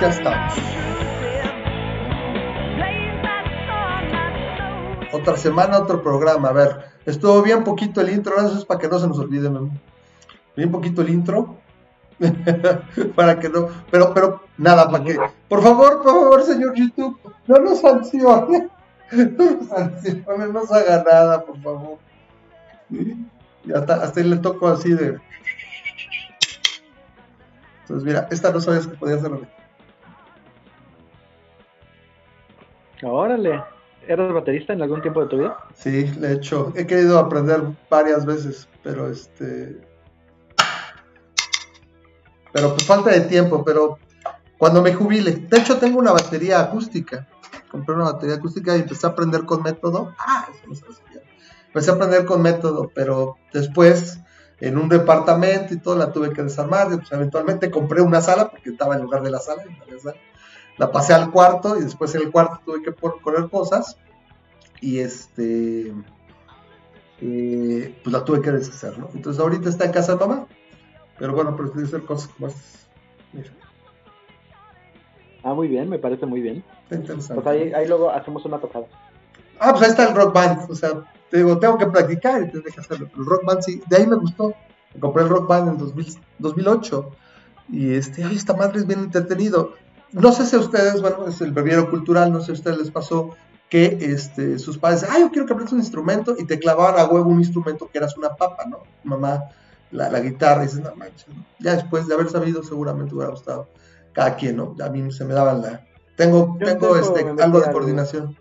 ya estamos. Otra semana, otro programa. A ver, estuvo bien poquito el intro, eso es para que no se nos olvide, Bien poquito el intro. para que no, pero, pero, nada, para que, por favor, por favor, señor YouTube, no nos sancione, no nos sancione, no nos haga nada, por favor. Y hasta, hasta le toco así de. Entonces, mira, esta no sabías que podía hacerlo. Órale. ¿Eras baterista en algún tiempo de tu vida? Sí, he hecho. He querido aprender varias veces, pero este. Pero pues falta de tiempo, pero cuando me jubile. De hecho, tengo una batería acústica. Compré una batería acústica y empecé a aprender con método. Ah, eso no sabía. Empecé a aprender con método, pero después en un departamento y todo la tuve que desarmar. Pues, eventualmente compré una sala porque estaba en lugar de la sala. La pasé al cuarto y después en el cuarto tuve que poner cosas y este eh, pues la tuve que deshacer, ¿no? Entonces ahorita está en casa de mamá, pero bueno, prefiero hacer cosas como estas. Ah, muy bien, me parece muy bien. Pues ahí, ahí luego hacemos una tocada. Ah, pues ahí está el rock band, o sea, te digo, tengo que practicar y te que hacerlo. El rock band sí, de ahí me gustó. Me compré el rock band en 2008 y este, ay, esta madre es bien entretenido. No sé si a ustedes, bueno, es el bebiero cultural, no sé si a ustedes les pasó que este, sus padres, ay, yo quiero que aprendas un instrumento y te clavaban a huevo un instrumento que eras una papa, ¿no? Mamá, la, la guitarra, y dices, no manches, ¿no? Ya después de haber sabido, seguramente hubiera gustado cada quien, ¿no? A mí se me daban la... Tengo, tengo este, algo de coordinación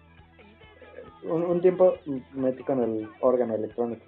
un, tiempo metí con el órgano electrónico.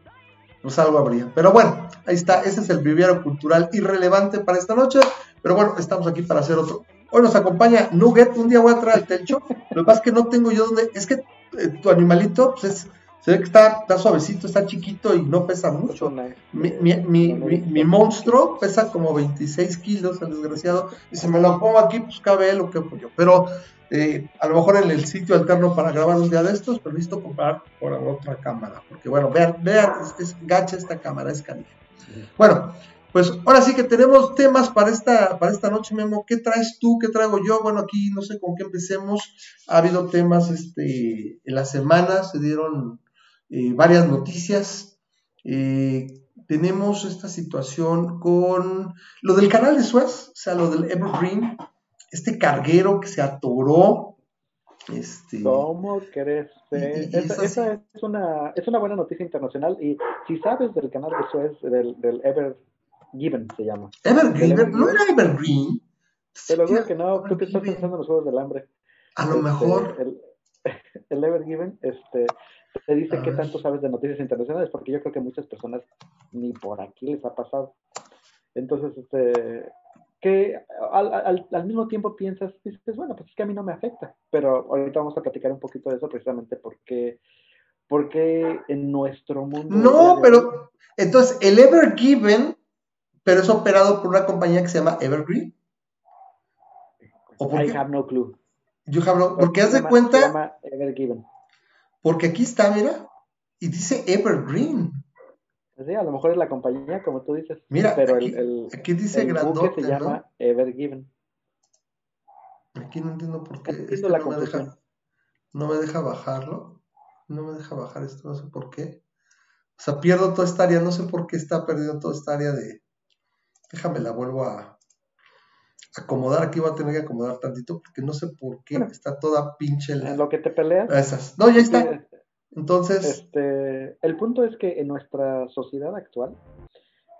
Pues algo habría. Pero bueno, ahí está. Ese es el viviero cultural irrelevante para esta noche. Pero bueno, estamos aquí para hacer otro. Hoy nos acompaña Nugget. Un día voy a traer el techo. Lo que pasa es que no tengo yo donde. Es que eh, tu animalito, pues es se ve que está, está suavecito, está chiquito y no pesa mucho. Mi, mi, mi, mi, monstruo pesa como 26 kilos, el desgraciado, y si me lo pongo aquí, pues cabe lo que yo. Pero eh, a lo mejor en el sitio alterno para grabar un día de estos, pero listo comprar por otra cámara. Porque bueno, vean, vean, es, gacha esta cámara, es canija. Bueno, pues ahora sí que tenemos temas para esta, para esta noche, Memo. ¿Qué traes tú? ¿Qué traigo yo? Bueno, aquí no sé con qué empecemos. Ha habido temas este, en la semana, se dieron eh, varias noticias. Eh, tenemos esta situación con lo del canal de Suez, o sea, lo del Evergreen, este carguero que se atoró. Este, ¿Cómo crees? esa, es, una, es una buena noticia internacional y si sabes del canal de Suez, del, del Ever Given se llama. Evergreen, no era Evergreen. Te lo digo que no, tú que estás pensando en los juegos del hambre. A lo este, mejor. El, el Ever Given, este, te dice qué tanto sabes de noticias internacionales, porque yo creo que muchas personas ni por aquí les ha pasado. Entonces, este, que al, al, mismo tiempo piensas, dices, bueno, pues es que a mí no me afecta, pero ahorita vamos a platicar un poquito de eso precisamente porque, porque en nuestro mundo... No, pero entonces el Ever Given, pero es operado por una compañía que se llama Evergreen. ¿O I have no clue. You have no, porque haz de cuenta... Se llama Evergiven. Porque aquí está, mira, y dice Evergreen. Sí, a lo mejor es la compañía, como tú dices. Mira, pero aquí, el, aquí dice grandote, se llama Evergiven. Aquí no entiendo por qué. Este la no, me deja, no me deja bajarlo. No me deja bajar esto, no sé por qué. O sea, pierdo toda esta área, no sé por qué está perdiendo toda esta área de... Déjame la vuelvo a acomodar. Aquí voy a tener que acomodar tantito porque no sé por qué está toda pinche. En lo que te peleas. Esas. No, ya está. Entonces. Este, el punto es que en nuestra sociedad actual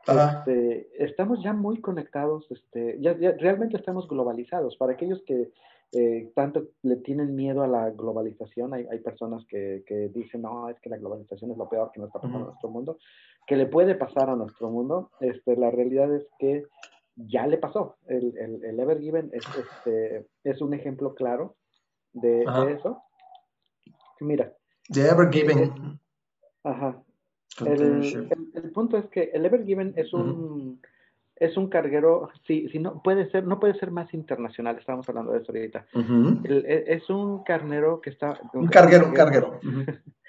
este, estamos ya muy conectados, este, ya, realmente estamos globalizados. Para aquellos que eh, tanto le tienen miedo a la globalización, hay, hay personas que, que, dicen, no, es que la globalización es lo peor que nos está pasando a nuestro mundo, que le puede pasar a nuestro mundo. Este, la realidad es que ya le pasó. El, el, el Ever Given es, este, es un ejemplo claro de, de eso. Mira, The Ever Given. Ajá. El, el, punto es que el Ever Given es un, es un carguero, si, si no puede ser, no puede ser más internacional, estábamos hablando de eso ahorita. E, es un carnero que está... Un, carguero, un carguero.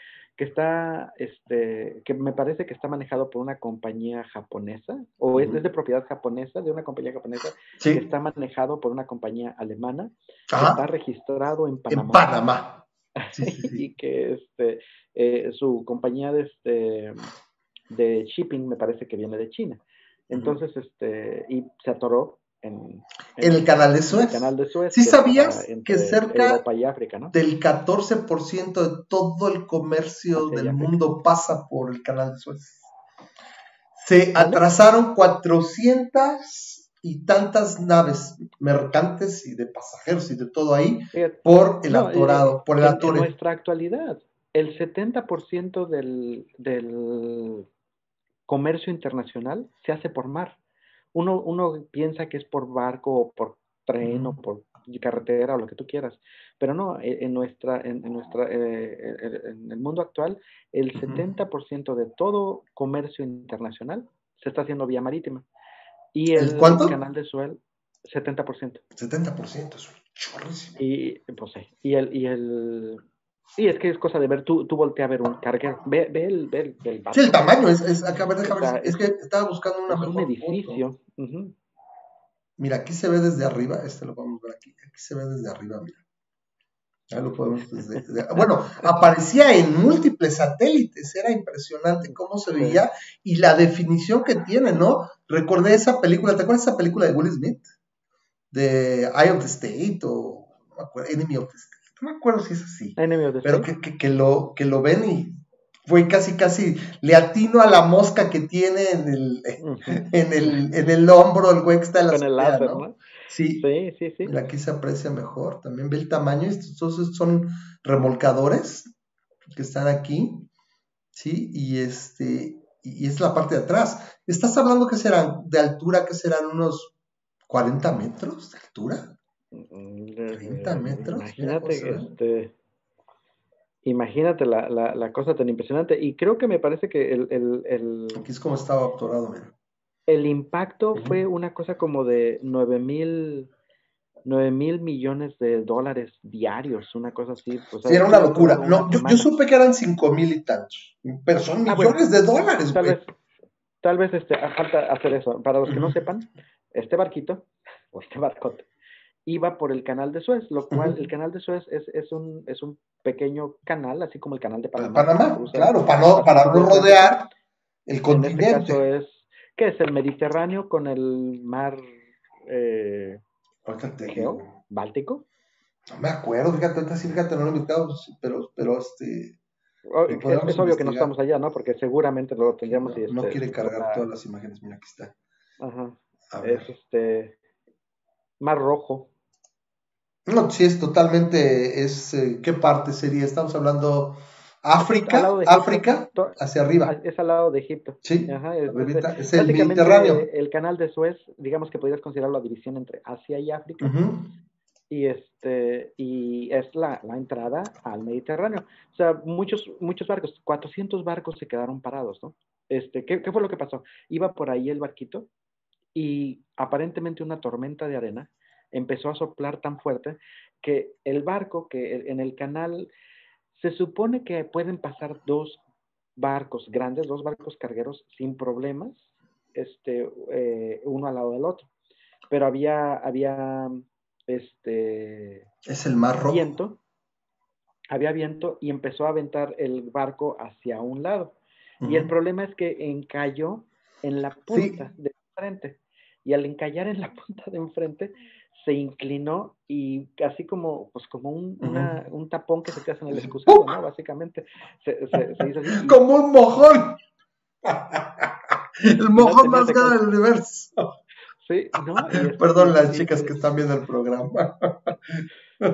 que está, este, que me parece que está manejado por una compañía japonesa, o es, de propiedad japonesa, de una compañía japonesa, que está manejado por una compañía alemana, que está registrado en Panamá. En Panamá. y que este, eh, su compañía de, este, de shipping me parece que viene de China. Entonces, este, y se atoró en, el canal de Suez. canal de Suez ¿Sí sabías que cerca del 14% de todo el comercio del mundo pasa por el canal de Suez? Se atrasaron 400 y tantas naves mercantes y de pasajeros y de todo ahí por el atorado, por el En nuestra actualidad, el 70% del, del comercio internacional se hace por mar uno, uno piensa que es por barco o por tren o por carretera o lo que tú quieras, pero no, e, en nuestra, en, nuestra, eh, en el mundo actual, el 70% de todo comercio internacional se está haciendo vía marítima. Y el, canal de Suez, 70%. 70%, es chorrísimo. Y, pues, y el, y el, Sí, es que es cosa de ver, tú, tú voltea a ver un carguero, ve, ve el, ve, el Sí, el tamaño, es, es acá, ver, déjame ver, es que estaba buscando una es un edificio. Mira, aquí se ve desde arriba, este lo podemos ver aquí, aquí se ve desde arriba, mira. Ya lo podemos desde, bueno, aparecía en múltiples satélites, era impresionante cómo se veía y la definición que tiene, ¿no? Recordé esa película, ¿te acuerdas de esa película de Will Smith? De Eye of the State o no me acuerdo, Enemy of the State no me acuerdo si es así, pero que, lo, que lo ven y fue casi, casi, le atino a la mosca que tiene en el, en el, en el hombro, el güey que está en la Con el láser, ¿no? Sí, sí, sí, sí. Aquí se aprecia mejor, también ve el tamaño, estos son remolcadores que están aquí, ¿sí? Y este, y es la parte de atrás. ¿Estás hablando que serán de altura, que serán unos 40 metros de altura? 30 metros. Imagínate, este, imagínate la, la, la, cosa tan impresionante. Y creo que me parece que el. el, el Aquí es como estaba doctorado, mira. El impacto fue una cosa como de 9 mil. 9 mil millones de dólares diarios, una cosa así. Pues, sí, era una locura. No, yo, yo, supe que eran 5 mil y tantos, pero son ah, millones de dólares. Tal vez, tal vez este, falta hacer eso. Para los que no sepan, este barquito, o este barcote, iba por el canal de Suez, lo cual el canal de Suez es, es, un, es un pequeño canal, así como el canal de Panamá. Panamá, claro, para no, para no rodear el continente. En este caso es, ¿qué es? El Mediterráneo con el mar eh, Báltico. No me acuerdo, fíjate, fíjate, no lo he invitado, pero, pero este... Es, obvio que no estamos allá, ¿no? Porque seguramente lo tendríamos y No, este, quiere cargar todas las imágenes, mira, aquí está. Ajá. Es este... Mar Rojo. No, sí, es totalmente, es, eh, ¿qué parte sería? Estamos hablando África, África, hacia arriba. Es al lado de Egipto. Sí, es, el Mediterráneo. El canal de Suez, digamos que podrías considerar la división entre Asia y África. Y este y es la, la, entrada al Mediterráneo. O sea, muchos muchos barcos, 400 barcos se quedaron parados, ¿no? Este, ¿qué, ¿qué, fue lo que pasó? Iba por ahí el barquito y aparentemente una tormenta de arena empezó a soplar tan fuerte que el barco que en el canal se supone que pueden pasar dos barcos grandes, dos barcos cargueros sin problemas, este, eh, uno al lado del otro. Pero había, había, este, es el mar rojo. Viento, había viento y empezó a aventar el barco hacia un lado. Y el problema es que encalló en la punta de frente. Y al encallar en la punta de enfrente, se inclinó y así como, pues como un, un tapón que se te hace en el excusado, ¿no? Básicamente, se, hizo así. Como un mojón. el mojón más grande del universo. Sí, ¿no? Perdón las chicas que están viendo el programa.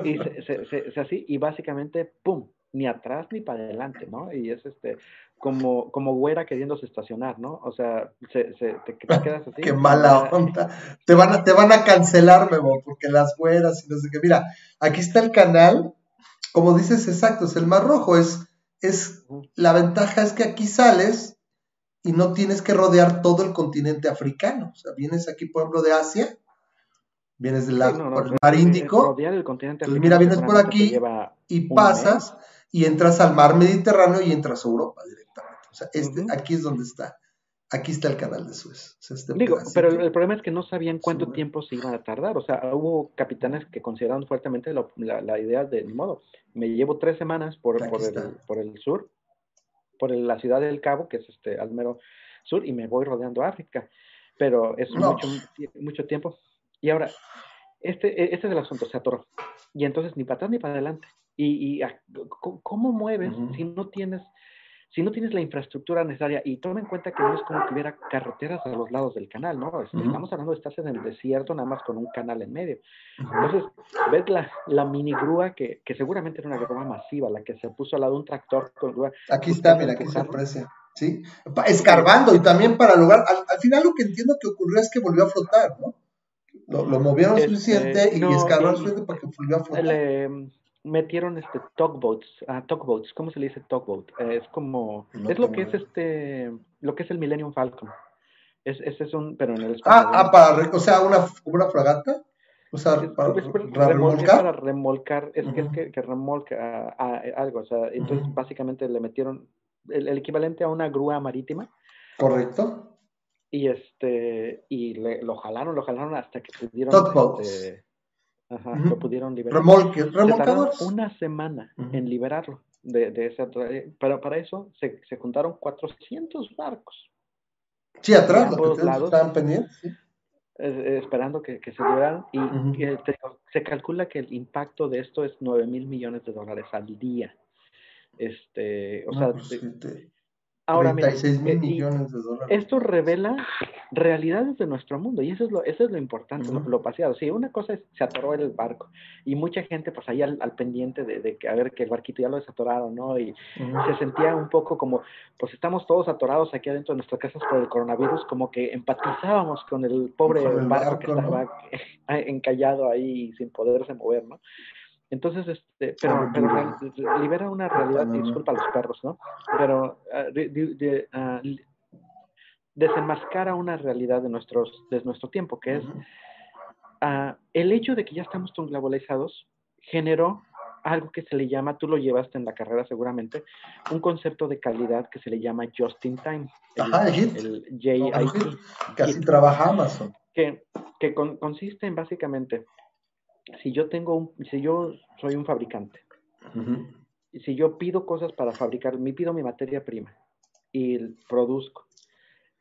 y se, se, se, así, y básicamente, ¡pum! Ni atrás ni para adelante, ¿no? Y es este, como, como güera queriéndose estacionar, ¿no? O sea, se, se, te, quedas así. Qué mala onda. Te van a, te van a cancelar, Memo, porque las güeras y no sé qué. Mira, aquí está el canal. Como dices, exacto, es el mar rojo. Es, es, la ventaja es que aquí sales y no tienes que rodear todo el continente africano. O sea, vienes aquí, por ejemplo, de Asia, vienes del mar Índico. Rodear el continente africano. mira, vienes por aquí y pasas y entras al mar Mediterráneo y entras a Europa directamente. O sea, este, aquí es donde está. Aquí está el canal de Suez. Este Digo, pero el, problema es que no sabían cuánto tiempo se iban a tardar. O sea, hubo capitanes que consideraron fuertemente la, idea de, ni modo, me llevo tres semanas por, por el, por el sur, por la ciudad del Cabo, que es este Almero Sur, y me voy rodeando África. Pero es mucho, mucho tiempo. Y ahora, este, e, este es el asunto, se atoró. Y entonces ni para atrás ni para adelante. ¿Y, y cómo mueves si no tienes si no tienes la infraestructura necesaria? Y toma en cuenta que no es como que hubiera carreteras a los lados del canal, ¿no? Estamos hablando de estás en el desierto nada más con un canal en medio. Entonces, ves la, la mini grúa que, que, seguramente era una grúa masiva, la que se puso al lado de un tractor con grúa. Aquí está, mira, aquí se aprecia. ¿Sí? Escarbando y también para lograr, al, al final lo que entiendo que ocurrió es que volvió a flotar, ¿no? Lo, movieron este, suficiente y escalaron suficiente para que volviera a flotar. Le metieron este tugboats, ah, tugboats, ¿cómo se le dice tugboat? Eh, es como, es lo que es este, lo que es el Millennium Falcon. Es, ese es un, pero en el Ah, ah para, o sea, una, una fragata. O sea, para, remolcar. Para remolcar, es que es que, que remolca a, algo, o sea, entonces básicamente le metieron el, el, equivalente a una grúa marítima. Correcto y este y le, lo jalaron, lo jalaron hasta que pudieron este, ajá, lo pudieron liberar. Remolque, una semana en liberarlo de, de esa pero para eso se, se juntaron 400 barcos. Sí, atrás, los estaban pendientes. esperando que, que, se liberaran y se calcula que el impacto de esto es 9 mil millones de dólares al día. Este, o sea, pues, Ahora, mira, mil eh, millones de dólares. Esto revela realidades de nuestro mundo y eso es lo, eso es lo importante, lo, paseado. Sí, una cosa es, se atoró el barco y mucha gente pues ahí al, pendiente de, de, que a ver que el barquito ya lo desatoraron, ¿no? Y se sentía un poco como, pues estamos todos atorados aquí adentro de nuestras casas por el coronavirus, como que empatizábamos con el pobre barco, que estaba encallado ahí sin poderse mover, ¿no? Entonces, este, pero, pero libera una realidad, disculpa a los perros, ¿no? Pero uh, uh, desenmascara una realidad de, nuestros, de nuestro tiempo, que es uh, el hecho de que ya estamos tan globalizados generó algo que se le llama, tú lo llevaste en la carrera seguramente, un concepto de calidad que se le llama just in time. Ajá, el, JIT. Que así trabaja Amazon. Que, que consiste en básicamente si yo tengo un, si yo soy un fabricante, y si yo pido cosas para fabricar, me pido mi materia prima y produzco,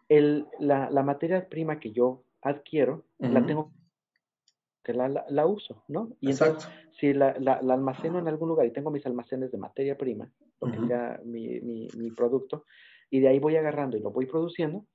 el, la, la, materia prima que yo adquiero, la tengo que la, la, uso, ¿no? Y entonces, si la, la, almaceno en algún lugar y tengo mis almacenes de materia prima, lo que sea mi, mi, mi, producto, y de ahí voy agarrando y lo voy produciendo,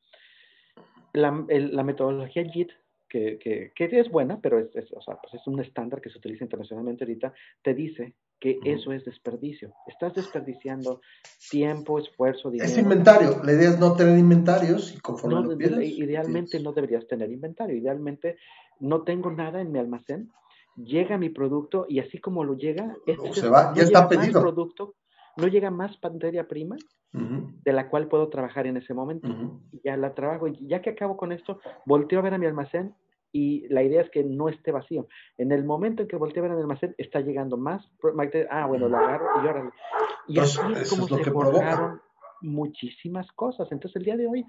la, la metodología JIT que, que, que, es buena, pero es, o sea, pues es un estándar que se utiliza internacionalmente ahorita, te dice que eso es desperdicio. Estás desperdiciando tiempo, esfuerzo, dinero. Es inventario. La idea es no tener inventarios y conforme lo pierdes, Idealmente no deberías tener inventario. Idealmente no tengo nada en mi almacén. Llega mi producto y así como lo llega, este se va, ya está pedido. Producto, no llega más materia prima de la cual puedo trabajar en ese momento. Ya la trabajo y ya que acabo con esto, volteo a ver a mi almacén y la idea es que no esté vacío. En el momento en que volteo a ver en el almacén, está llegando más. Ah, bueno, lo agarro y órale. Y así es como se borraron muchísimas cosas. Entonces, el día de hoy,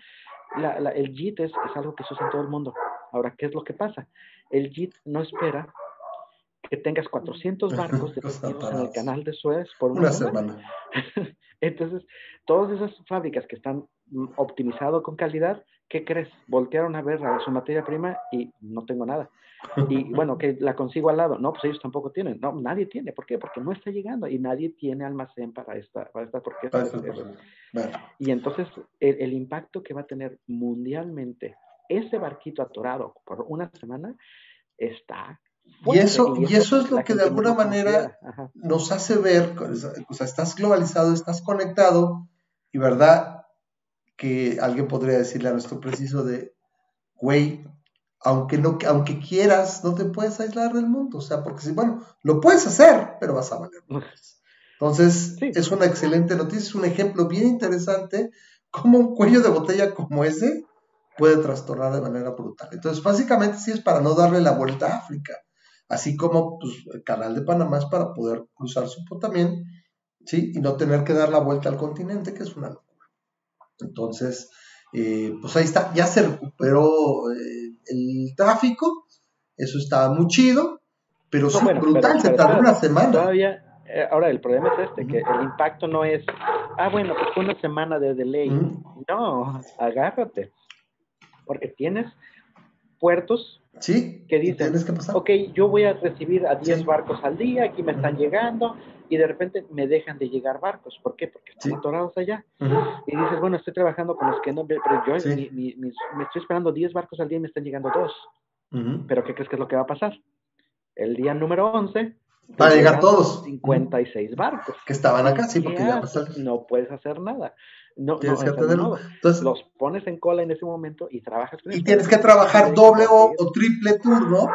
la, la, el JIT es, es, algo que se usa en todo el mundo. Ahora, ¿qué es lo que pasa? El JIT no espera que tengas 400 barcos detenidos en el canal de Suez por una, semana. Entonces, todas esas fábricas que están mm, optimizadas con calidad ¿qué crees? Voltearon a ver a su materia prima y no tengo nada. Y bueno, que la consigo al lado. No, pues ellos tampoco tienen. No, nadie tiene. ¿Por qué? Porque no está llegando y nadie tiene almacén para esta, para esta porque Y entonces el, impacto que va a tener mundialmente ese barquito atorado por una semana está y eso, y eso es lo que de alguna manera nos hace ver, o sea, estás globalizado, estás conectado, y verdad, que alguien podría decirle a nuestro preciso de, güey, aunque, no, aunque quieras, no te puedes aislar del mundo. O sea, porque si, bueno, lo puedes hacer, pero vas a valer. Entonces, es una excelente noticia, es un ejemplo bien interesante cómo un cuello de botella como ese puede trastornar de manera brutal. Entonces, básicamente sí es para no darle la vuelta a África, así como pues, el canal de Panamá es para poder cruzar su también ¿sí? Y no tener que dar la vuelta al continente, que es una locura. Entonces, eh, pues ahí está, ya se recuperó eh, el tráfico, eso estaba muy chido, pero es brutal, se tardó una semana. Todavía, eh, ahora el problema es este, que el impacto no es, ah, bueno, pues fue una semana de delay. No, agárrate, porque tienes puertos Sí, que dicen, que pasar. ok, yo voy a recibir a 10 barcos al día, aquí me están llegando, y de repente me dejan de llegar barcos. ¿Por qué? Porque están atorados allá. Y dices, bueno, estoy trabajando con los que no, pero yo me estoy esperando 10 barcos al día y me están llegando dos. Pero ¿qué crees que es lo que va a pasar? El día número 11 para llegar todos. 56 barcos. Que estaban acá, sí, porque ya No puedes hacer nada. No, tienes que Entonces, los pones en cola en ese momento y trabajas Y tienes que trabajar doble o, triple turno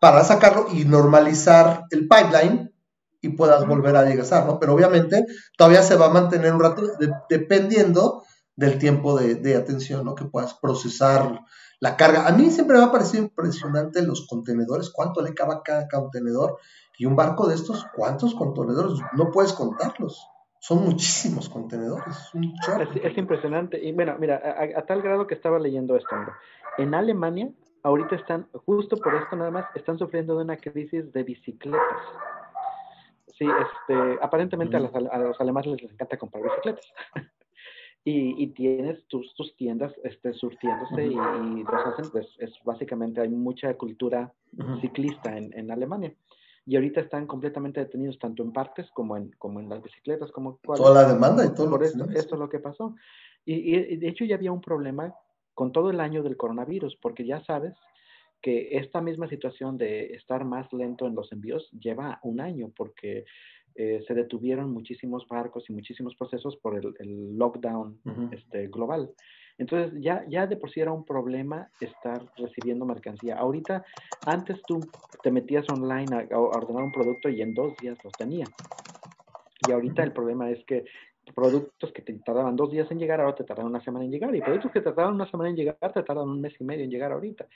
para sacarlo y normalizar el pipeline y puedas volver a llegar, ¿no? Pero obviamente todavía se va a mantener un rato dependiendo del tiempo de, de, atención, ¿no? Que puedas procesar la carga. A mí siempre me ha parecido impresionante los contenedores, cuánto le cabe a cada contenedor. Y un barco de estos, ¿cuántos contenedores? No puedes contarlos son muchísimos contenedores. es, impresionante. Y bueno, mira, a, tal grado que estaba leyendo esto, en Alemania, ahorita están, justo por esto nada más, están sufriendo de una crisis de bicicletas. Sí, este, aparentemente a, los, alemanes les encanta comprar bicicletas. y, tienes tus, tus tiendas este, surtiéndose y, los hacen, pues es básicamente hay mucha cultura ciclista en, en Alemania y ahorita están completamente detenidos tanto en partes como en, como en las bicicletas, como toda la demanda y todo por esto, esto es lo que pasó. Y, de hecho ya había un problema con todo el año del coronavirus, porque ya sabes que esta misma situación de estar más lento en los envíos lleva un año, porque eh, se detuvieron muchísimos barcos y muchísimos procesos por el, lockdown este, global. Entonces ya, ya de por sí era un problema estar recibiendo mercancía. Ahorita, antes tú te metías online a, ordenar un producto y en dos días los tenía. Y ahorita el problema es que productos que te tardaban dos días en llegar, ahora te tardan una semana en llegar. Y productos que te tardaban una semana en llegar, te tardan un mes y medio en llegar ahorita.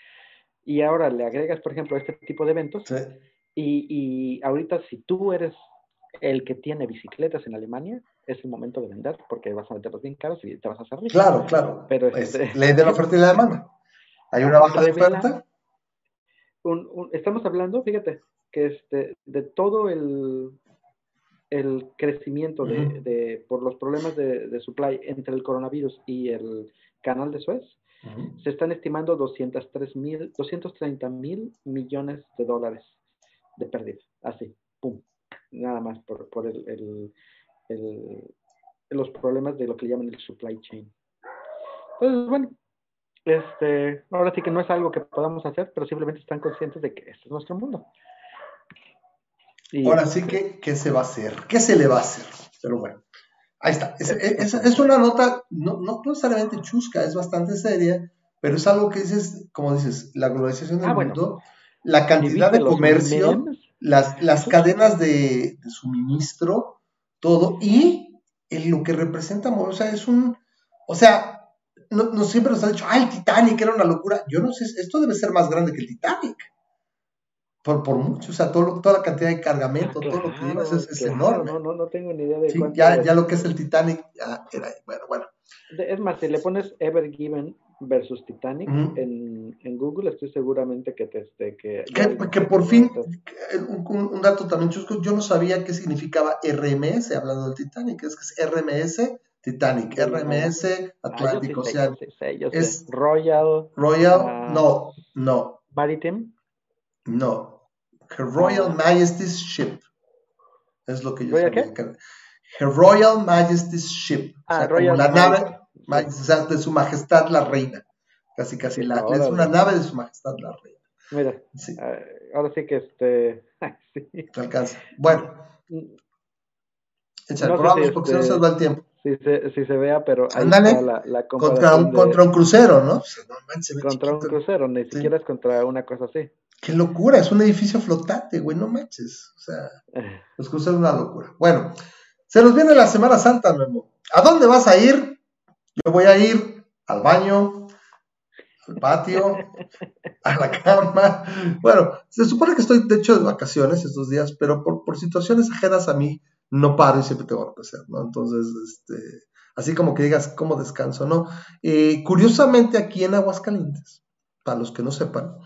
Y ahora le agregas, por ejemplo, este tipo de eventos. Y, y ahorita si tú eres el que tiene bicicletas en Alemania, es el momento de vender porque vas a venderlos bien caros y te vas a hacer rico. Claro, claro. Pero es, este, ley de la oferta y la demanda. Hay una baja de oferta. estamos hablando, fíjate, que este, de todo el, el crecimiento de, por los problemas de, supply entre el coronavirus y el canal de Suez, se están estimando 203 mil, 230 mil millones de dólares de pérdida. Así, pum. Nada más por, por el los problemas de lo que llaman el supply chain. Entonces, bueno, este, ahora sí que no es algo que podamos hacer, pero simplemente están conscientes de que este es nuestro mundo. ahora sí que, ¿qué se va a hacer? ¿Qué se le va a hacer? Pero bueno, ahí está. Es, es, una nota no, no, necesariamente chusca, es bastante seria, pero es algo que dices, como dices, la globalización del ah, mundo, la cantidad de comercio, las, las cadenas de, de suministro, todo, y en lo que representa, o sea, es un, o sea, no, siempre nos han dicho, ah, el Titanic era una locura. Yo no sé, esto debe ser más grande que el Titanic. Por, por mucho, o sea, todo, toda la cantidad de cargamento, todo lo que llevas es, enorme. No, no, no tengo ni idea de sí, ya, ya lo que es el Titanic, ya era, bueno, bueno. Es más, si le pones Ever Given versus Titanic en, en, Google, estoy seguramente que te este, que, que, por fin, un, dato también chusco, yo no sabía qué significaba RMS, hablando del Titanic, es que es RMS Titanic, RMS ah, Atlántico, o sea, es Royal. Royal, ah, no, no. Maritime. No, Her Royal ah. Majesty's Ship, es lo que yo sabía. Her Royal Majesty's Ship, o sea, como la nave de su majestad la reina. Casi, casi. La, es una nave de su majestad la reina. Mira, ahora sí que este. sí. alcanza. Bueno. Echa no porque si no se nos va el tiempo. Si se, si se vea, pero ahí la, la contra, un, contra un crucero, ¿no? contra un crucero, ni siquiera es contra una cosa así. Qué locura, es un edificio flotante, güey, no manches. O sea, eh. los cruceros es una locura. Bueno, se nos viene la Semana Santa, Memo. ¿A dónde vas a ir? Yo voy a ir al baño, al patio, a la cama. Bueno, se supone que estoy, de hecho, de vacaciones estos días, pero por, situaciones ajenas a mí, no paro y siempre tengo que hacer, ¿no? Entonces, este, así como que digas cómo descanso, ¿no? Eh, curiosamente aquí en Aguascalientes, para los que no sepan,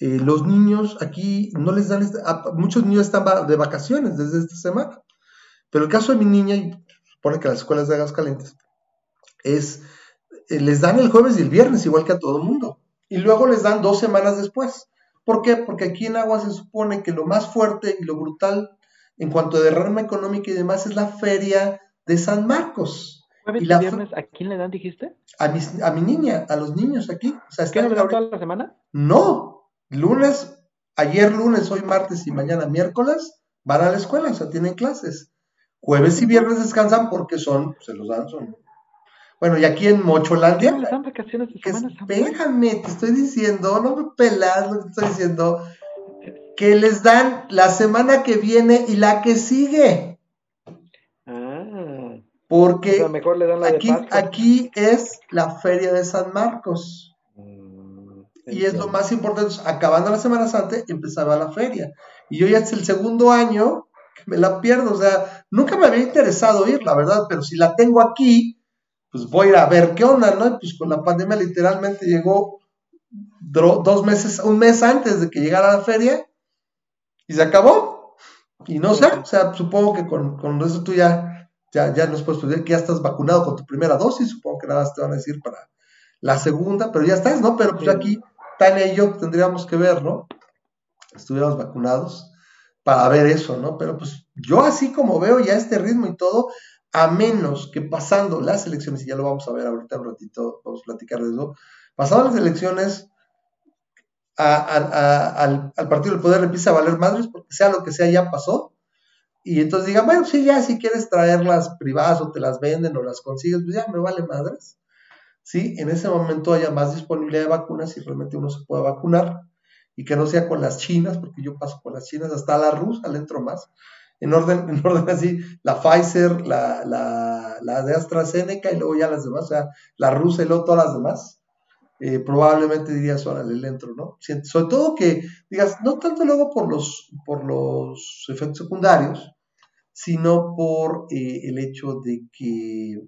eh, los niños aquí no les dan, este, muchos niños están de vacaciones desde esta semana, pero el caso de mi niña, y supone que las escuelas de Aguascalientes, es, eh, les dan el jueves y el viernes, igual que a todo el mundo, y luego les dan dos semanas después. ¿Por qué? Porque aquí en Agua se supone que lo más fuerte y lo brutal en cuanto a derrama económica y demás es la feria de San Marcos. ¿Jueves y, la viernes a quién le dan, dijiste? A, a mi niña, a los niños aquí. O sea, ¿Qué no le dan toda la semana? No, lunes, ayer lunes, hoy martes y mañana miércoles van a la escuela, o sea, tienen clases. Jueves y viernes descansan porque son, se los dan, son. Bueno, y aquí en Mocholandia. ¿Les dan vacaciones de semana Espérame, te estoy diciendo, no me pelas lo que te estoy diciendo que les dan la semana que viene y la que sigue. Ah. Porque aquí, aquí es la feria de San Marcos. Mm, y es lo más importante. Acabando la Semana Santa, empezaba la feria. Y yo ya es el segundo año que me la pierdo. O sea, nunca me había interesado ir, la verdad, pero si la tengo aquí, pues voy a ir a ver qué onda, ¿no? Y pues con la pandemia literalmente llegó dos meses, un mes antes de que llegara la feria y se acabó. Y no sé, o sea, supongo que con, eso tú ya, ya, ya nos puedes decir que ya estás vacunado con tu primera dosis, supongo que nada más te van a decir para la segunda, pero ya estás, ¿no? Pero pues aquí Tania y yo tendríamos que ver, ¿no? Estuviéramos vacunados para ver eso, ¿no? Pero pues yo así como veo ya este ritmo y todo, a menos que pasando las elecciones, y ya lo vamos a ver ahorita un ratito, vamos a platicar de eso, pasando las elecciones, al, partido del poder empieza a valer madres, porque sea lo que sea, ya pasó. Y entonces digan, bueno, sí, ya si quieres traerlas privadas o te las venden o las consigues, pues ya me vale madres. ¿Sí? En ese momento haya más disponibilidad de vacunas y realmente uno se pueda vacunar y que no sea con las chinas, porque yo paso con las chinas, hasta la rusa le entro más. En orden, en orden así, la Pfizer, la, la, la de AstraZeneca y luego ya las demás, o sea, la rusa y luego todas las demás eh, probablemente dirías, órale, le entro, ¿no? Sobre todo que digas, no tanto luego por los, por los efectos secundarios, sino por eh, el hecho de que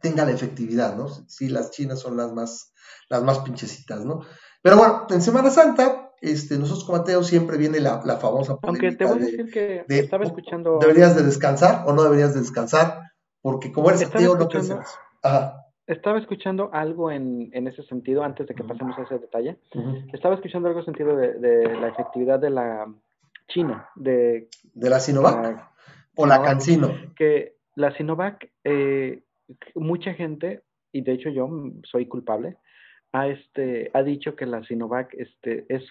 tenga la efectividad, ¿no? Si las chinas son las más, las más pinchecitas, ¿no? Pero bueno, en Semana Santa, este, nosotros como ateos siempre viene la, la famosa Aunque te voy a decir que estaba escuchando... ¿Deberías de descansar o no deberías de descansar? Porque como eres ateo no crees Ajá. Estaba escuchando algo en, en, ese sentido, antes de que pasemos a ese detalle. Estaba escuchando algo en sentido de, la efectividad de la China. ¿De, ¿De la Sinovac? ¿O la Cancino? Que la Sinovac, eh, mucha gente, y de hecho yo soy culpable, ha, este, ha dicho que la Sinovac este, es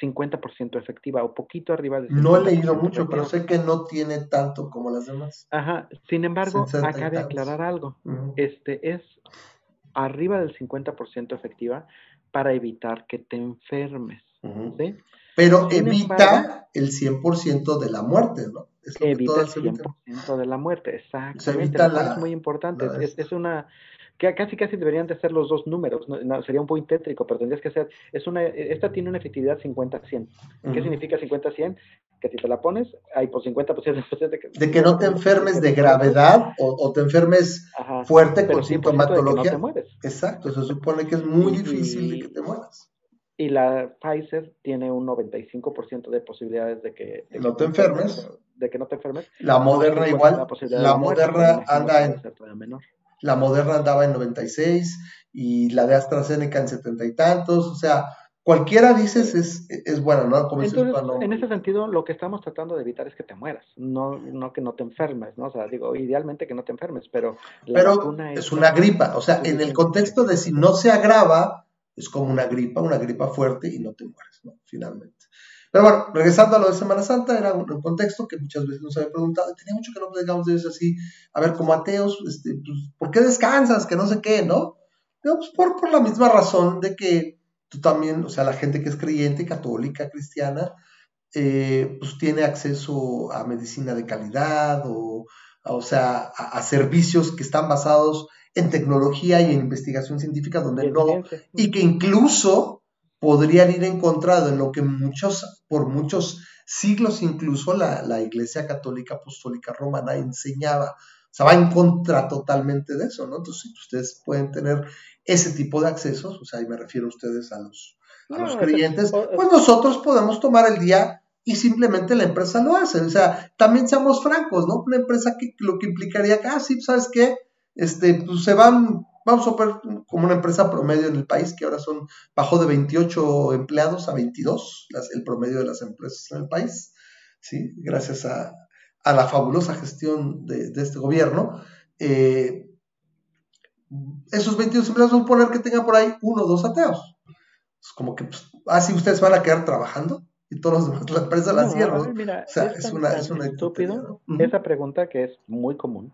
50% efectiva o poquito arriba de No he leído mucho, pero sé que no tiene tanto como las demás. Ajá, sin embargo, acá de aclarar algo. Este es arriba del 50% efectiva para evitar que te enfermes. ¿sí? Pero evita el 100% de la muerte, ¿no? evita el 100% de la muerte, exactamente. es muy importante. es, una que casi casi deberían de ser los dos números, sería un poco tétrico, pero tendrías que ser, es una, esta tiene una efectividad 50-100. ¿Qué significa 50-100? Que si te la pones, hay por 50% de que, de que no te enfermes de gravedad o, te enfermes fuerte con sintomatología. no te mueres. Exacto, se supone que es muy difícil de que te mueras. Y la Pfizer tiene un 95% de posibilidades de que, no te enfermes. De que no te enfermes. La Moderna igual. La, Moderna anda en menor la Moderna andaba en 96 y la de AstraZeneca en 70 y tantos, o sea, cualquiera dices es, es bueno, ¿no? Como Entonces, en ese sentido, lo que estamos tratando de evitar es que te mueras, no, no que no te enfermes, ¿no? O sea, digo, idealmente que no te enfermes, pero... pero es, una gripa, o sea, en el contexto de si no se agrava, es como una gripa, una gripa fuerte y no te mueres, ¿no? Finalmente. Pero bueno, regresando a lo de Semana Santa, era un, contexto que muchas veces nos había preguntado, tenía mucho que no digamos de eso así, a ver, como ateos, este, pues, ¿por qué descansas? Que no sé qué, ¿no? pues por, por la misma razón de que tú también, o sea, la gente que es creyente, católica, cristiana, eh, pues tiene acceso a medicina de calidad o, o sea, a, servicios que están basados en tecnología y en investigación científica donde no, y que incluso podrían ir en contra de lo que muchos, por muchos siglos incluso la, la Iglesia Católica Apostólica Romana enseñaba. O sea, va en contra totalmente de eso, ¿no? Entonces, ustedes pueden tener ese tipo de accesos, o sea, ahí me refiero a ustedes a los, a los creyentes, pues nosotros podemos tomar el día y simplemente la empresa lo hace. O sea, también seamos francos, ¿no? Una empresa que lo que implicaría que, ah, sí, ¿sabes qué? Este, pues se van, vamos a ver como una empresa promedio en el país, que ahora son, bajó de 28 empleados a 22, el promedio de las empresas en el país, ¿sí? Gracias a, la fabulosa gestión de, este gobierno. Eh, esos 22 empleados vamos a poner que tengan por ahí uno o dos ateos. Es como que, pues, así ustedes van a quedar trabajando y todos los demás, la empresa la. Mira, o sea, es, una, es una estúpido esa pregunta que es muy común,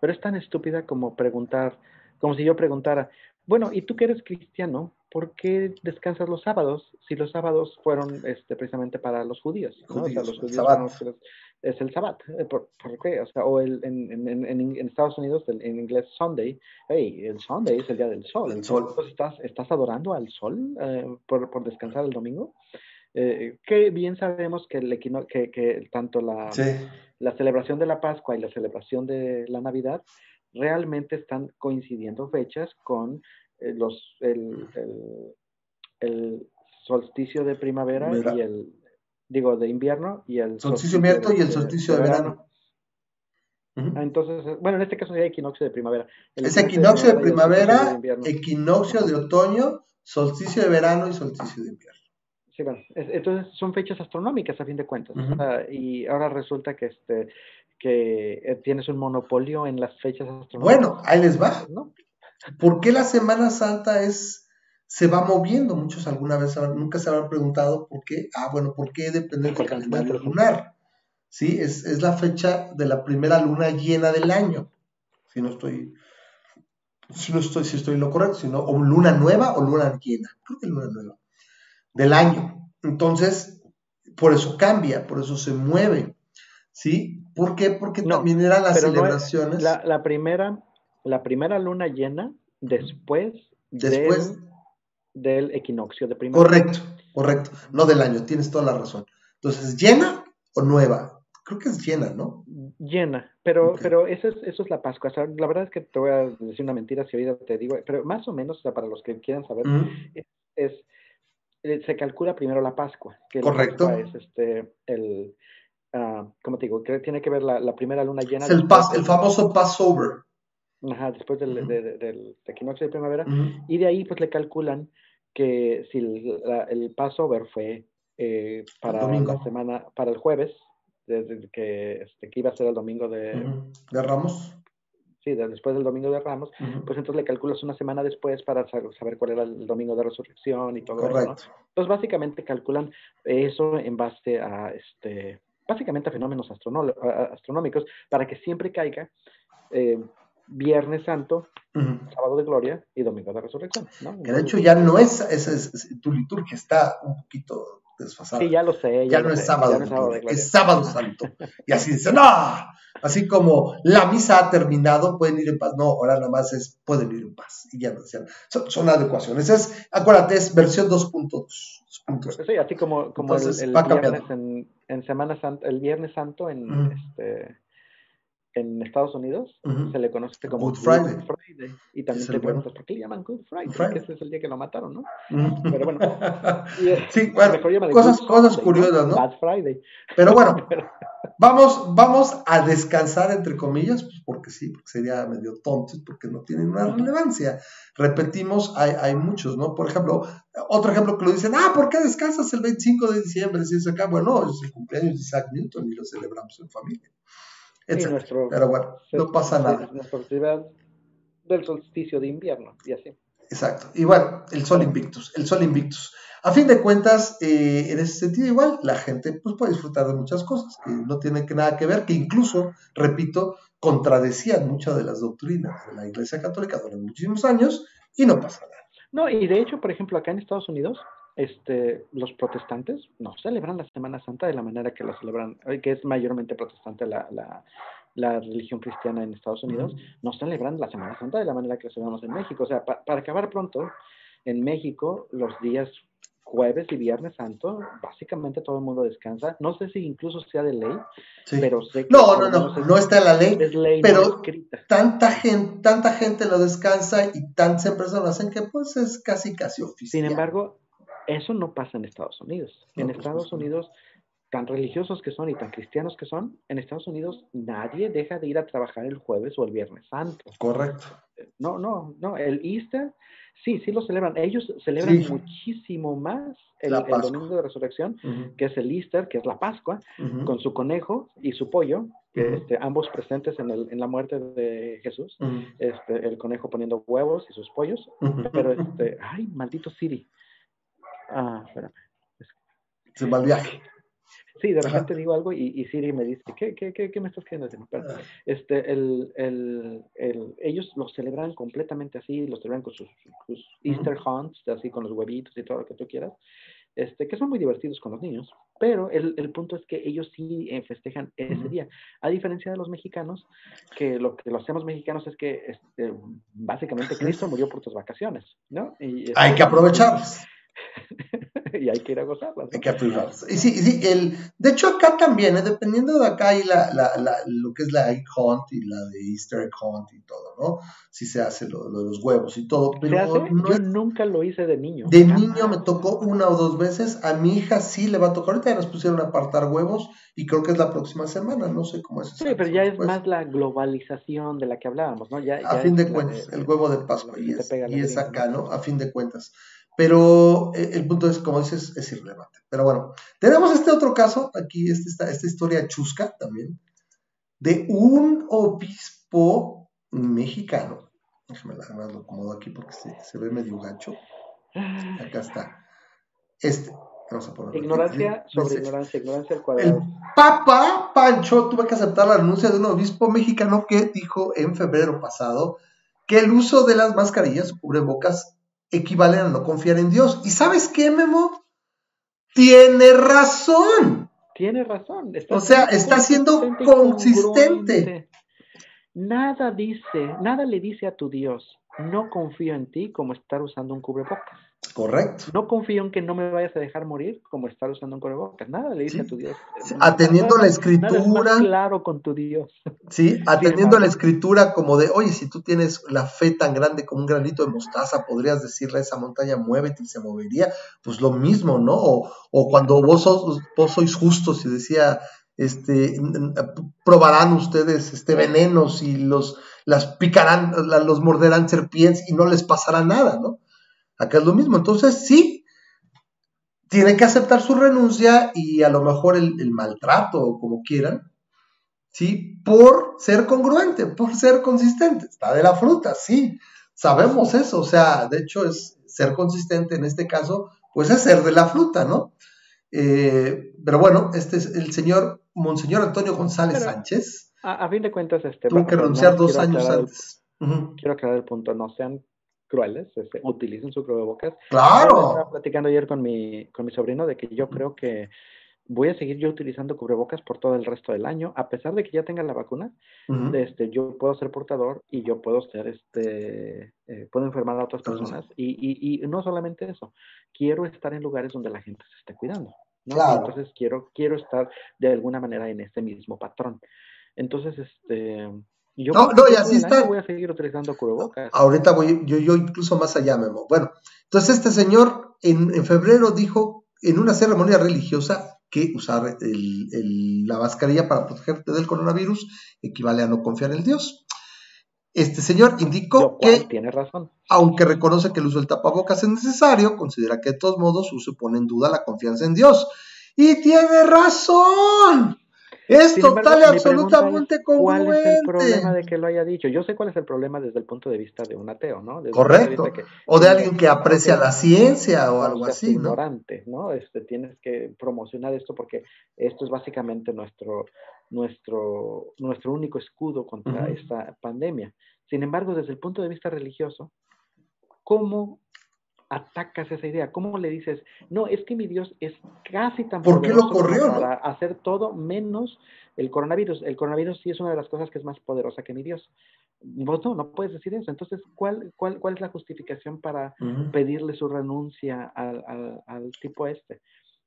pero es tan estúpida como preguntar, como si yo preguntara, bueno, ¿y tú que eres cristiano? ¿Por qué descansas los sábados si los sábados fueron este, precisamente para los judíos? ¿no? o sea, los judíos es el Sabbat. Eh, ¿Por, qué? O, sea, o el, en, en, en, Estados Unidos, en inglés Sunday, hey, el Sunday es el día del sol. El sol. Entonces, ¿estás, ¿estás adorando al sol eh, por, por, descansar el domingo? Eh, que bien sabemos que, el que, que tanto la, la celebración de la Pascua y la celebración de la Navidad realmente están coincidiendo fechas con eh, los, el, el, solsticio de primavera y el, digo, de invierno y el solsticio de invierno y el solsticio de, verano. Entonces, eh, bueno, en este caso sería equinoccio de primavera. es equinoccio de primavera, equinoccio de otoño, solsticio de verano y solsticio de invierno. Sí, bueno, entonces son fechas astronómicas a fin de cuentas. y ahora resulta que este que eh, tienes un monopolio en las fechas astronómicas. Bueno, ahí les va. ¿no? ¿Por qué la Semana Santa es se va moviendo. Muchos alguna vez nunca se habrán preguntado por qué. Ah, bueno, ¿por qué depende del calendario lunar? Sí, es, es, la fecha de la primera luna llena del año. Si no estoy, si no estoy, si estoy lo correcto, sino o luna nueva o luna llena. Creo que luna nueva. Del año. Entonces, por eso cambia, por eso se mueve. ¿Sí? ¿Por qué? Porque también eran las celebraciones. la, la, primera, la primera luna llena después, después del equinoccio de primavera. Correcto, correcto. No del año, tienes toda la razón. Entonces, ¿llena o nueva? Creo que es llena, ¿no? Llena, pero, pero eso, es, eso es la Pascua. la verdad es que te voy a decir una mentira si ahorita te digo, pero más o menos, para los que quieran saber, es, eh, se calcula primero la Pascua. Que Correcto. es este, el, uh, ¿cómo te digo? Que tiene que ver la, primera luna llena. Es el, el famoso Passover. Ajá, después del, del equinoccio de primavera. Y de ahí, pues le calculan que si el, el Passover fue eh, para la semana, para el jueves, desde que, este, que iba a ser el domingo de, de Ramos. Sí, después del domingo de Ramos, pues entonces le calculas una semana después para saber cuál era el domingo de resurrección y todo Correcto. eso. Entonces básicamente calculan eso en base a este básicamente a fenómenos astronómicos para que siempre caiga eh, Viernes Santo, Sábado de Gloria y Domingo de Resurrección. ¿no? Que de hecho ya no es, es, tu liturgia está un poquito desfasada. Sí, ya lo sé. Ya, no, es sábado, es sábado Santo. Y así dicen, no, así como la misa ha terminado, pueden ir en paz. No, ahora nada más es, pueden ir en paz. Y ya no decían, son, adecuaciones. Es, acuérdate, es versión 2.2. Sí, así como, como el, viernes en, en, Semana Santa, el Viernes Santo en este en Estados Unidos se le conoce como Good Friday. Y también te preguntas, ¿por qué le llaman Good Friday? Porque ese es el día que lo mataron, ¿no? Pero bueno. sí, bueno, cosas, cosas curiosas, ¿no? Bad Friday. Pero bueno, vamos, vamos a descansar, entre comillas, pues porque sí, porque sería medio tonto, porque no tienen una relevancia. Repetimos, hay, hay muchos, ¿no? Por ejemplo, otro ejemplo que lo dicen, ah, ¿por qué descansas el 25 de diciembre? Si es acá, bueno, es el cumpleaños de Isaac Newton y lo celebramos en familia. Pero bueno, no pasa nada. Nuestra festividad del solsticio de invierno y así. Exacto. Y bueno, el sol invictus, el sol invictus. A fin de cuentas, eh, en ese sentido igual, la gente pues, puede disfrutar de muchas cosas que no tienen que nada que ver, que incluso, repito, contradecían muchas de las doctrinas de la Iglesia Católica durante muchísimos años y no pasa nada. No, y de hecho, por ejemplo, acá en Estados Unidos, este, los protestantes no celebran la Semana Santa de la manera que la celebran, eh, que es mayormente protestante la, la, la religión cristiana en Estados Unidos, no celebran la Semana Santa de la manera que la celebramos en México. O sea, para acabar pronto, en México los días jueves y viernes santo, básicamente todo el mundo descansa. No sé si incluso sea de ley, pero sé que... No, no, no, no está en la ley, pero tanta gente, tanta gente lo descansa y tantas empresas lo hacen que pues es casi, casi oficial. Sin embargo, eso no pasa en Estados Unidos. en pues, Estados Unidos tan religiosos que son y tan cristianos que son, en Estados Unidos nadie deja de ir a trabajar el jueves o el viernes santo. Correcto. No, no, no. El Easter, sí, sí lo celebran. Ellos celebran muchísimo más el, domingo de resurrección, que es el Easter, que es la Pascua, con su conejo y su pollo, que este, ambos presentes en, el, en, la muerte de Jesús. este, el conejo poniendo huevos y sus pollos. Pero, este, ay, maldito Siri. Ah, espérame. Se va al viaje. Sí, de repente digo algo y, Siri me dice, ¿qué, qué, qué, qué me estás queriendo decir? Ah. este, el, el, el, ellos lo celebran completamente así, lo celebran con sus, Easter hunts, así con los huevitos y todo lo que tú quieras, este, que son muy divertidos con los niños, pero el, el punto es que ellos sí eh, festejan ese día, a diferencia de los mexicanos, que lo que lo hacemos mexicanos es que este, básicamente Cristo murió por tus vacaciones, ¿no? Y, Hay que aprovecharlas. y hay que ir a gozarlas. Hay que Y sí, sí, el, de hecho acá también, ¿eh? dependiendo de acá hay la, la, la, lo que es la egg hunt y la de Easter egg hunt y todo, ¿no? Si se hace lo, de los huevos y todo. Pero Yo nunca lo hice de niño. De niño me tocó una o dos veces. A mi hija sí le va a tocar. Ahorita ya nos pusieron a apartar huevos y creo que es la próxima semana. No sé cómo es. Sí, pero ya es más la globalización de la que hablábamos, ¿no? Ya, a fin de cuentas, el huevo de Pascua y, es, y es acá, ¿no? A fin de cuentas. Pero eh, el punto es, como dices, es irrelevante. Pero bueno, tenemos este otro caso, aquí este, esta, esta historia chusca también, de un obispo mexicano. Déjame la lo acomodo aquí porque se, ve medio gancho. Acá está. Este. Vamos a ponerlo ignorancia sobre ignorancia, ignorancia al cuadrado. El Papa Pancho tuvo que aceptar la renuncia de un obispo mexicano que dijo en febrero pasado que el uso de las mascarillas cubrebocas equivalen a no confiar en Dios. ¿Y sabes qué, Memo? Tiene razón. Tiene razón. o sea, está siendo consistente. Nada dice, nada le dice a tu Dios, no confío en ti como estar usando un cubrebocas. Correcto. No confío en que no me vayas a dejar morir como estar usando un cubrebocas. Nada le dice a tu Dios. Atendiendo la escritura. claro con tu Dios. Sí, atendiendo la escritura como de, oye, si tú tienes la fe tan grande como un granito de mostaza, podrías decirle a esa montaña, muévete y se movería. Pues lo mismo, ¿no? O, cuando vos, vos sois justos y decía, este, probarán ustedes este venenos y los, las picarán, los morderán serpientes y no les pasará nada, ¿no? Acá es lo mismo. Entonces, sí, tiene que aceptar su renuncia y a lo mejor el, maltrato o como quieran, ¿sí? Por ser congruente, por ser consistente. Está de la fruta, sí, sabemos eso. O sea, de hecho, es ser consistente en este caso, pues es ser de la fruta, ¿no? Eh, pero bueno, este es el señor Monseñor Antonio González Sánchez. A, fin de cuentas, este. Tuvo que renunciar dos años antes. Quiero aclarar el punto, no sean crueles, este, utilicen su cubrebocas. Claro. Estaba platicando ayer con mi, con mi sobrino de que yo creo que voy a seguir yo utilizando cubrebocas por todo el resto del año, a pesar de que ya tenga la vacuna, este, yo puedo ser portador y yo puedo ser, este, eh, puedo enfermar a otras personas y, y, y, no solamente eso, quiero estar en lugares donde la gente se esté cuidando, Claro. Entonces quiero, quiero estar de alguna manera en ese mismo patrón. Entonces, este, yo no, no, y así está. Voy a seguir utilizando cubrebocas. Ahorita voy, yo, yo incluso más allá, Memo. Bueno, entonces este señor en, en febrero dijo en una ceremonia religiosa que usar el, la mascarilla para protegerte del coronavirus equivale a no confiar en Dios. Este señor indicó que, tiene razón. aunque reconoce que el uso del tapabocas es necesario, considera que de todos modos se pone en duda la confianza en Dios. Y tiene razón. Es total y absolutamente congruente. ¿Cuál es el problema de que lo haya dicho? Yo sé cuál es el problema desde el punto de vista de un ateo, ¿no? Correcto. o de alguien que aprecia la ciencia o algo así, ¿no? Ignorante, ¿no? Este, tienes que promocionar esto porque esto es básicamente nuestro, nuestro, nuestro único escudo contra esta pandemia. Sin embargo, desde el punto de vista religioso, ¿cómo atacas esa idea? ¿Cómo le dices, no, es que mi Dios es casi tan ¿Por qué lo corrió, para hacer todo menos el coronavirus? El coronavirus sí es una de las cosas que es más poderosa que mi Dios. no, no puedes decir eso. Entonces, ¿cuál, cuál, cuál es la justificación para pedirle su renuncia al, al, tipo este?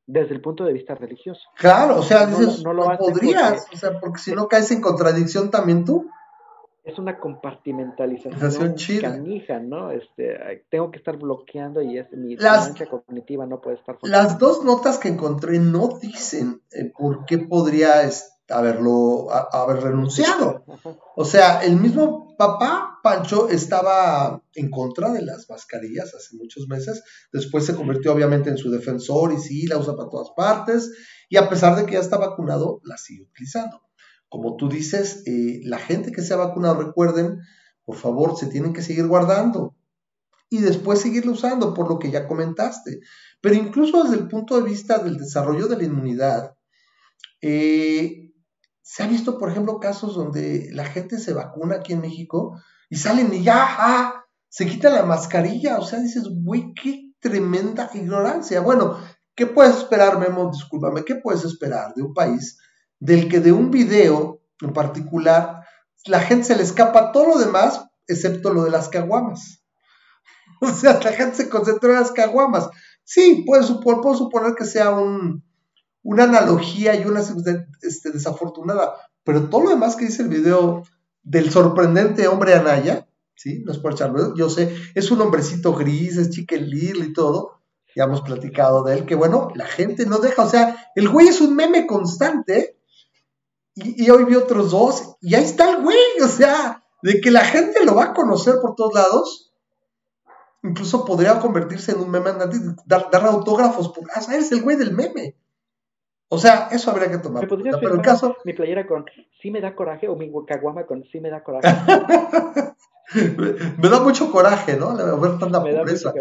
Desde el punto de vista religioso. Claro, o sea, no, lo podrías, o sea, porque si no caes en contradicción también tú. Es una compartimentalización canija, ¿no? Este, tengo que estar bloqueando y es mi las, cognitiva no puede estar. Las dos notas que encontré no dicen eh, por qué podría haberlo haber renunciado. O sea, el mismo papá Pancho estaba en contra de las mascarillas hace muchos meses. Después se convirtió obviamente en su defensor y sí, la usa para todas partes. Y a pesar de que ya está vacunado, la sigue utilizando. Como tú dices, eh, la gente que se ha vacunado, recuerden, por favor, se tienen que seguir guardando y después seguirlo usando, por lo que ya comentaste. Pero incluso desde el punto de vista del desarrollo de la inmunidad, eh, se ha visto, por ejemplo, casos donde la gente se vacuna aquí en México y salen y ya, ah, se quita la mascarilla. O sea, dices, güey, qué tremenda ignorancia. Bueno, ¿qué puedes esperar, Memo? Discúlpame, ¿qué puedes esperar de un país del que de un video en particular la gente se le escapa todo lo demás excepto lo de las caguamas? O sea, la gente se concentra en las caguamas. Sí, puedo suponer que sea un, una analogía y una este, desafortunada, pero todo lo demás que dice el video del sorprendente hombre Anaya, ¿sí? No es por echarlo, yo sé, es un hombrecito gris, es chiquelil y todo, ya hemos platicado de él, que bueno, la gente no deja, o sea, el güey es un meme constante, y, y hoy vi otros dos, y ahí está el güey, o sea, de que la gente lo va a conocer por todos lados, incluso podría convertirse en un meme andante dar, dar autógrafos, porque, ah, es el güey del meme. O sea, eso habría que tomar. ¿Me pero el caso... mi playera con sí me da coraje o mi caguama con sí me da coraje? me, da mucho coraje, ¿no? La ver tanta pobreza.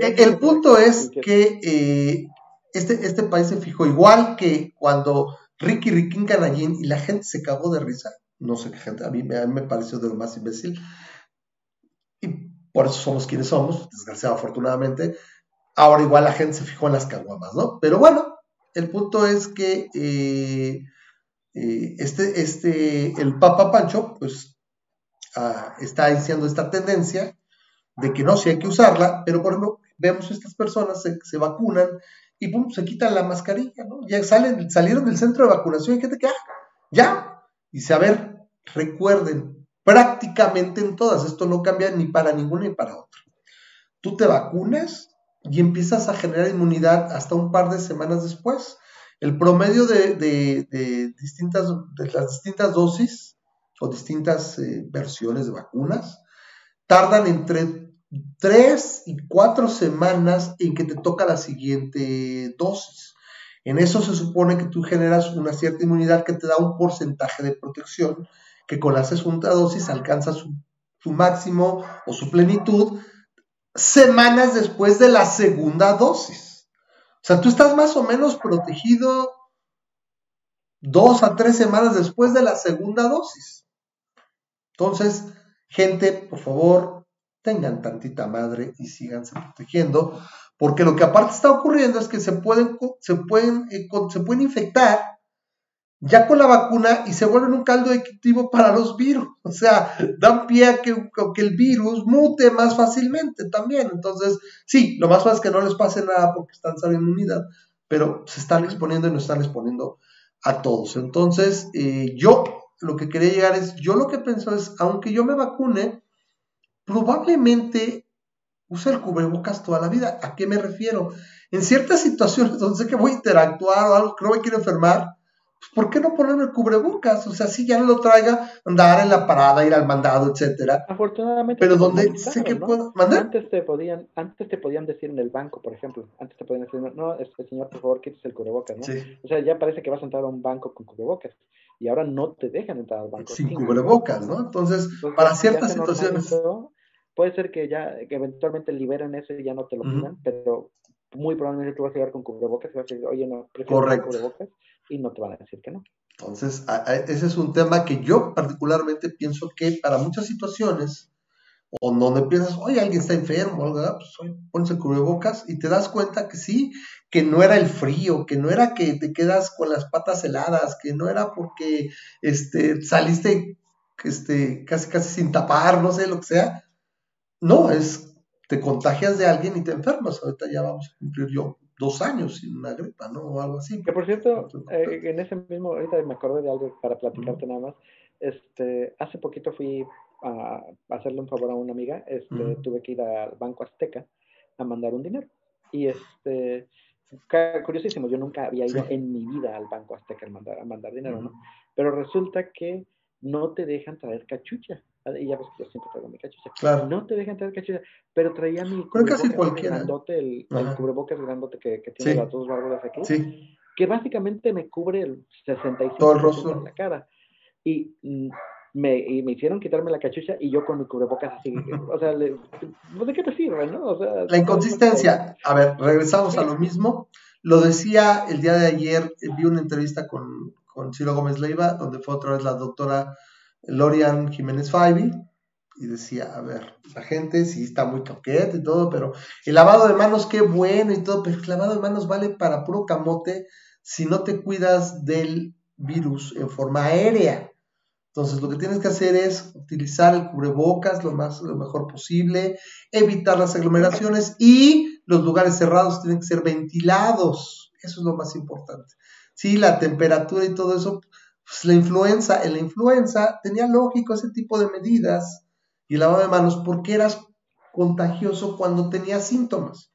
Eh, el, punto es que eh, este, este país se fijó igual que cuando Ricky Ricky Canallín y la gente se cagó de risa. No sé qué gente, a mí, me pareció de lo más imbécil. Y por eso somos quienes somos, desgraciado afortunadamente. Ahora igual la gente se fijó en las caguamas, ¿no? Pero bueno, el punto es que eh, eh, este, este, el Papa Pancho, pues, ah, está iniciando esta tendencia de que no, sí hay que usarla, pero por ejemplo, vemos estas personas se vacunan y pum, se quitan la mascarilla, ¿no? Ya salen, salieron del centro de vacunación y gente que, ah, ya, dice, a ver, recuerden, prácticamente en todas, esto no cambia ni para ninguna ni para otra. Tú te vacunas, y empiezas a generar inmunidad hasta un par de semanas después. El promedio de, distintas, de las distintas dosis o distintas eh, versiones de vacunas tardan entre 3 y 4 semanas en que te toca la siguiente dosis. En eso se supone que tú generas una cierta inmunidad que te da un porcentaje de protección que con la segunda dosis alcanza su máximo o su plenitud semanas después de la segunda dosis. O sea, tú estás más o menos protegido dos a tres semanas después de la segunda dosis. Entonces, gente, por favor, tengan tantita madre y síganse protegiendo, porque lo que aparte está ocurriendo es que se pueden, se pueden, eh, se pueden infectar ya con la vacuna y se vuelven un caldo de para los virus. O sea, dan pie a que, el virus mute más fácilmente también. Entonces, sí, lo más fácil es que no les pase nada porque están saliendo unidad, pero se están exponiendo y nos están exponiendo a todos. Entonces, eh, yo lo que quería llegar es, yo lo que pienso es, aunque yo me vacune, probablemente use el cubrebocas toda la vida. ¿A qué me refiero? En ciertas situaciones donde sé que voy a interactuar o algo que no me quiero enfermar, ¿por qué no ponerme el cubrebocas? O sea, si ya no lo traiga, andar en la parada, ir al mandado, etcétera. Afortunadamente. Pero donde sé que puedo. Antes te podían, antes te podían decir en el banco, por ejemplo, antes te podían decir, no, este señor, por favor, quítese el cubrebocas, ¿no? O sea, ya parece que vas a entrar a un banco con cubrebocas. Y ahora no te dejan entrar al banco. Sin, cubrebocas, ¿no? Entonces, para ciertas situaciones. puede ser que ya que eventualmente liberen eso y ya no te lo pidan, pero muy probablemente tú vas a llegar con cubrebocas y vas a decir, oye, no, prefiero cubrebocas y no te van a decir que no. Entonces, ese es un tema que yo particularmente pienso que para muchas situaciones, o donde piensas, oye, alguien está enfermo, algo, pues oye, pones cubrebocas y te das cuenta que sí, que no era el frío, que no era que te quedas con las patas heladas, que no era porque este, saliste este, casi casi sin tapar, no sé, lo que sea. No, es, te contagias de alguien y te enfermas. Ahorita ya vamos a cumplir yo dos años sin una gripa, ¿no? O algo así. Que por cierto, eh, en ese mismo, ahorita me acordé de algo para platicarte nada más. Este, hace poquito fui a, hacerle un favor a una amiga, este, tuve que ir al Banco Azteca a mandar un dinero. Y este, curiosísimo, yo nunca había ido en mi vida al Banco Azteca a mandar, a mandar dinero, ¿no? Pero resulta que no te dejan traer cachucha. Y ya ves que yo siempre traigo mi cachucha. Claro. No te dejan traer cachucha, pero traía mi cubrebocas grandote, el, el, cubrebocas grandote que, que tiene las dos barbas aquí, sí. que básicamente me cubre el 65% Todo el rostro. de la cara. Y mm, me, y me hicieron quitarme la cachucha y yo con mi cubrebocas así. o sea, pues, ¿de qué te sirve, no? O sea, la inconsistencia. A ver, regresamos a lo mismo. Lo decía el día de ayer, vi una entrevista con, con Ciro Gómez Leiva, donde fue otra vez la doctora Lorian Jiménez Faibi, y decía, a ver, la gente sí está muy coqueta y todo, pero el lavado de manos, qué bueno y todo, pero el lavado de manos vale para puro camote si no te cuidas del virus en forma aérea. Entonces, lo que tienes que hacer es utilizar el cubrebocas lo, más, lo mejor posible, evitar las aglomeraciones y los lugares cerrados tienen que ser ventilados. Eso es lo más importante. Sí, la temperatura y todo eso, pues la influenza, en la influenza tenía lógico ese tipo de medidas y lavado de manos porque eras contagioso cuando tenías síntomas.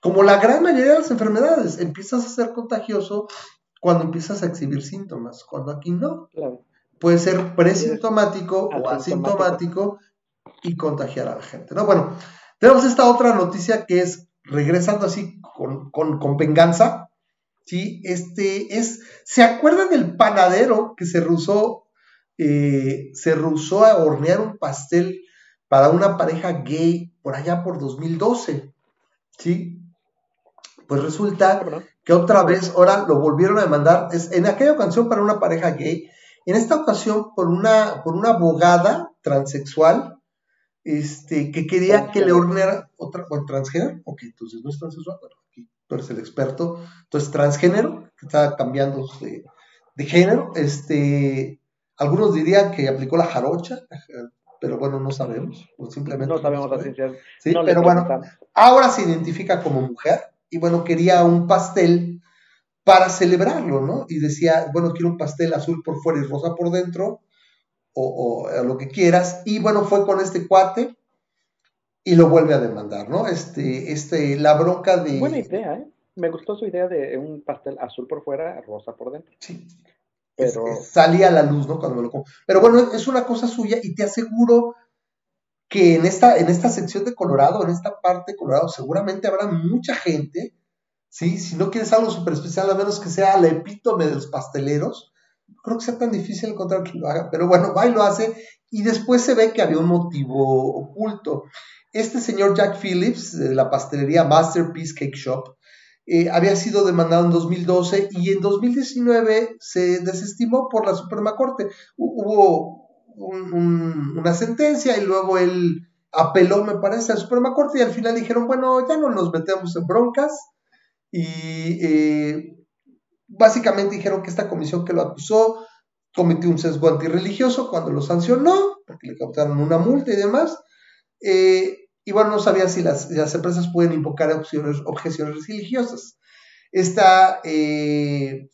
Como la gran mayoría de las enfermedades, empiezas a ser contagioso cuando empiezas a exhibir síntomas, cuando aquí no. Claro puede ser presintomático o asintomático y contagiar a la gente. ¿no? Bueno, tenemos esta otra noticia que es, regresando así con, con, venganza, ¿sí? Este es, ¿se acuerdan del panadero que se rusó, eh, se rusó a hornear un pastel para una pareja gay por allá por 2012? ¿Sí? Pues resulta que otra vez ahora lo volvieron a demandar, es, en aquella ocasión para una pareja gay, en esta ocasión, por una, por una abogada transexual, este, que quería que le horneara otra, o transgénero, ok, entonces no es transexual, bueno, tú eres el experto, entonces transgénero, que está cambiando de, género, este, algunos dirían que aplicó la jarocha, pero bueno, no sabemos, o simplemente no sabemos la ciencia. Sí, pero bueno, ahora se identifica como mujer, y bueno, quería un pastel para celebrarlo, ¿no? Y decía, bueno, quiero un pastel azul por fuera y rosa por dentro, o, lo que quieras, y bueno, fue con este cuate y lo vuelve a demandar, ¿no? Este, este, la bronca de... Buena idea, ¿eh? Me gustó su idea de un pastel azul por fuera, rosa por dentro. Sí. Pero... salía a la luz, ¿no? Cuando me lo Pero bueno, es una cosa suya y te aseguro que en esta, en esta sección de Colorado, en esta parte de Colorado, seguramente habrá mucha gente ¿sí? Si no quieres algo súper especial, a menos que sea la epítome de los pasteleros, creo que sea tan difícil encontrar quien lo haga, pero bueno, va y lo hace, y después se ve que había un motivo oculto. Este señor Jack Phillips, de la pastelería Masterpiece Cake Shop, eh, había sido demandado en 2012 y en 2019 se desestimó por la Suprema Corte. Hubo una sentencia y luego él apeló, me parece, a la Suprema Corte y al final dijeron, bueno, ya no nos metemos en broncas, y eh, básicamente dijeron que esta comisión que lo acusó cometió un sesgo antirreligioso cuando lo sancionó, porque le cautaron una multa y demás. Eh, y bueno, no sabía si las, empresas pueden invocar objeciones, religiosas. Esta eh,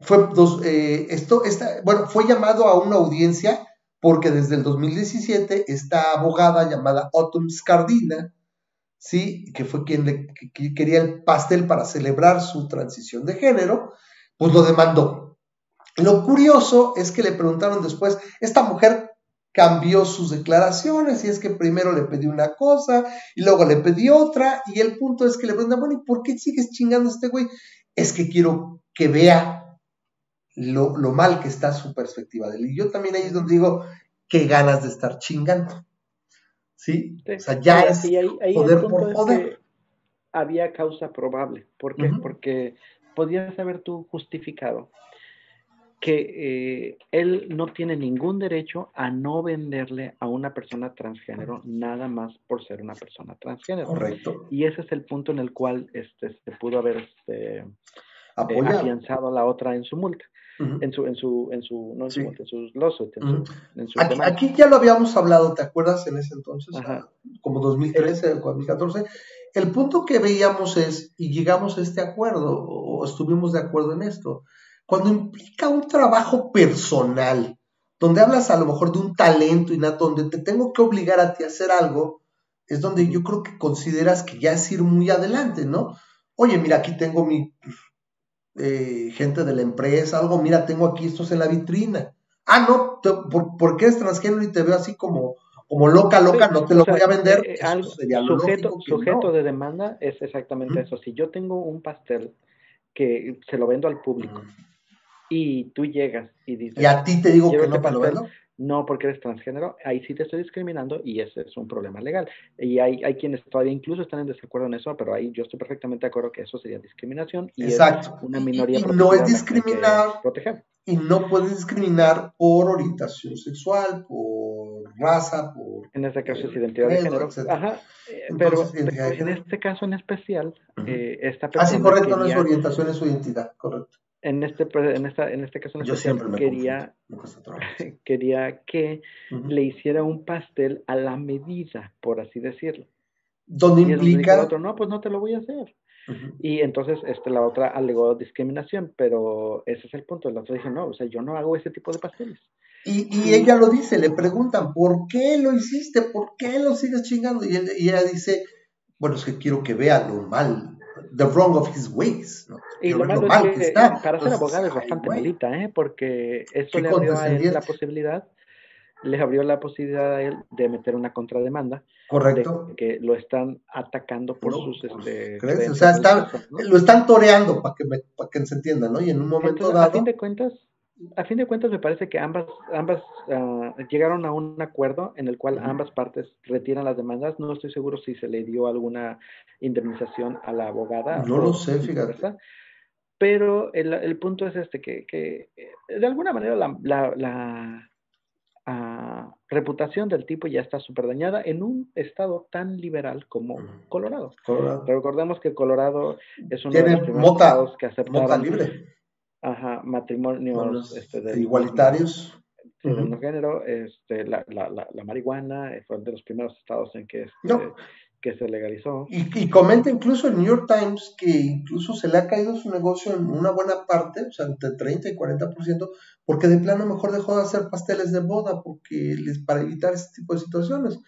fue dos, esto, esta, bueno, fue llamado a una audiencia porque desde el 2017 esta abogada llamada Autumn Scardina ¿sí? que fue quien le, quería el pastel para celebrar su transición de género, pues lo demandó. Lo curioso es que le preguntaron después, esta mujer cambió sus declaraciones y es que primero le pedí una cosa y luego le pedí otra y el punto es que le preguntan, bueno, ¿y por qué sigues chingando a este güey? Es que quiero que vea lo, lo mal que está su perspectiva de él. Y yo también ahí es donde digo, qué ganas de estar chingando. ¿sí? O sea, ya es poder por poder. había causa probable. ¿Por qué? Porque podías haber tú justificado que eh, él no tiene ningún derecho a no venderle a una persona transgénero nada más por ser una persona transgénero. Correcto. Y ese es el punto en el cual este, se pudo haber este, eh, afianzado a la otra en su multa. En su, en su, en su, no en su, multa, en sus lawsuit, en su, aquí, ya lo habíamos hablado, ¿te acuerdas en ese entonces? Como 2013, 2014. El punto que veíamos es, y llegamos a este acuerdo, o estuvimos de acuerdo en esto, cuando implica un trabajo personal, donde hablas a lo mejor de un talento innato, donde te tengo que obligar a ti a hacer algo, es donde yo creo que consideras que ya es ir muy adelante, ¿no? Oye, mira, aquí tengo mi eh, gente de la empresa, algo, mira, tengo aquí estos en la vitrina. Ah, no, por, porque eres transgénero y te veo así como, como loca, loca, no te lo voy a vender. Eh, sujeto, sujeto de demanda es exactamente eso. Si yo tengo un pastel que se lo vendo al público y tú llegas y dices... Y a ti te digo que no te lo vendo no porque eres transgénero, ahí sí te estoy discriminando y ese es un problema legal. Y hay, hay quienes todavía incluso están en desacuerdo en eso, pero ahí yo estoy perfectamente de acuerdo que eso sería discriminación y Exacto. una minoría. Y, no es discriminar. Y no puedes discriminar por orientación sexual, por raza, por... En este caso es identidad de género. Ajá, eh, pero, en este caso en especial, eh, esta persona... Ah, sí, correcto, no es orientación, es su identidad, correcto en este, en esta, en este caso quería, quería que le hiciera un pastel a la medida, por así decirlo. Donde implica... otro, no, pues no te lo voy a hacer. Y entonces este, la otra alegó discriminación, pero ese es el punto. La otra dijo, no, o sea, yo no hago ese tipo de pasteles. Y, y ella lo dice, le preguntan, ¿por qué lo hiciste? ¿Por qué lo sigues chingando? Y, y ella dice, bueno, es que quiero que vea lo mal the wrong of his ways. ¿no? Y lo, malo es que, está. para ser abogado es bastante malita, ¿eh? porque eso le abrió a él la posibilidad, le abrió la posibilidad a él de meter una contrademanda. Correcto. que lo están atacando por sus. Pues, este, O sea, lo están toreando para que, para que se entienda, ¿no? Y en un momento dado. A fin de cuentas, a fin de cuentas me parece que ambas, ambas uh, llegaron a un acuerdo en el cual ambas partes retiran las demandas. No estoy seguro si se le dio alguna indemnización a la abogada. No lo sé, fíjate. Pero el, el, punto es este, que, que de alguna manera la, la, la uh, reputación del tipo ya está súper dañada en un estado tan liberal como Colorado. Colorado. Recordemos que Colorado es uno de los primeros estados que aceptaron... Mota libre Ajá, matrimonios este, igualitarios. De uh género, este, la, la, la, marihuana eh, fue de los primeros estados en que, este, que se legalizó. Y, comenta incluso el New York Times que incluso se le ha caído su negocio en una buena parte, o sea, entre 30 y 40%, porque de plano mejor dejó de hacer pasteles de boda porque les, para evitar ese tipo de situaciones.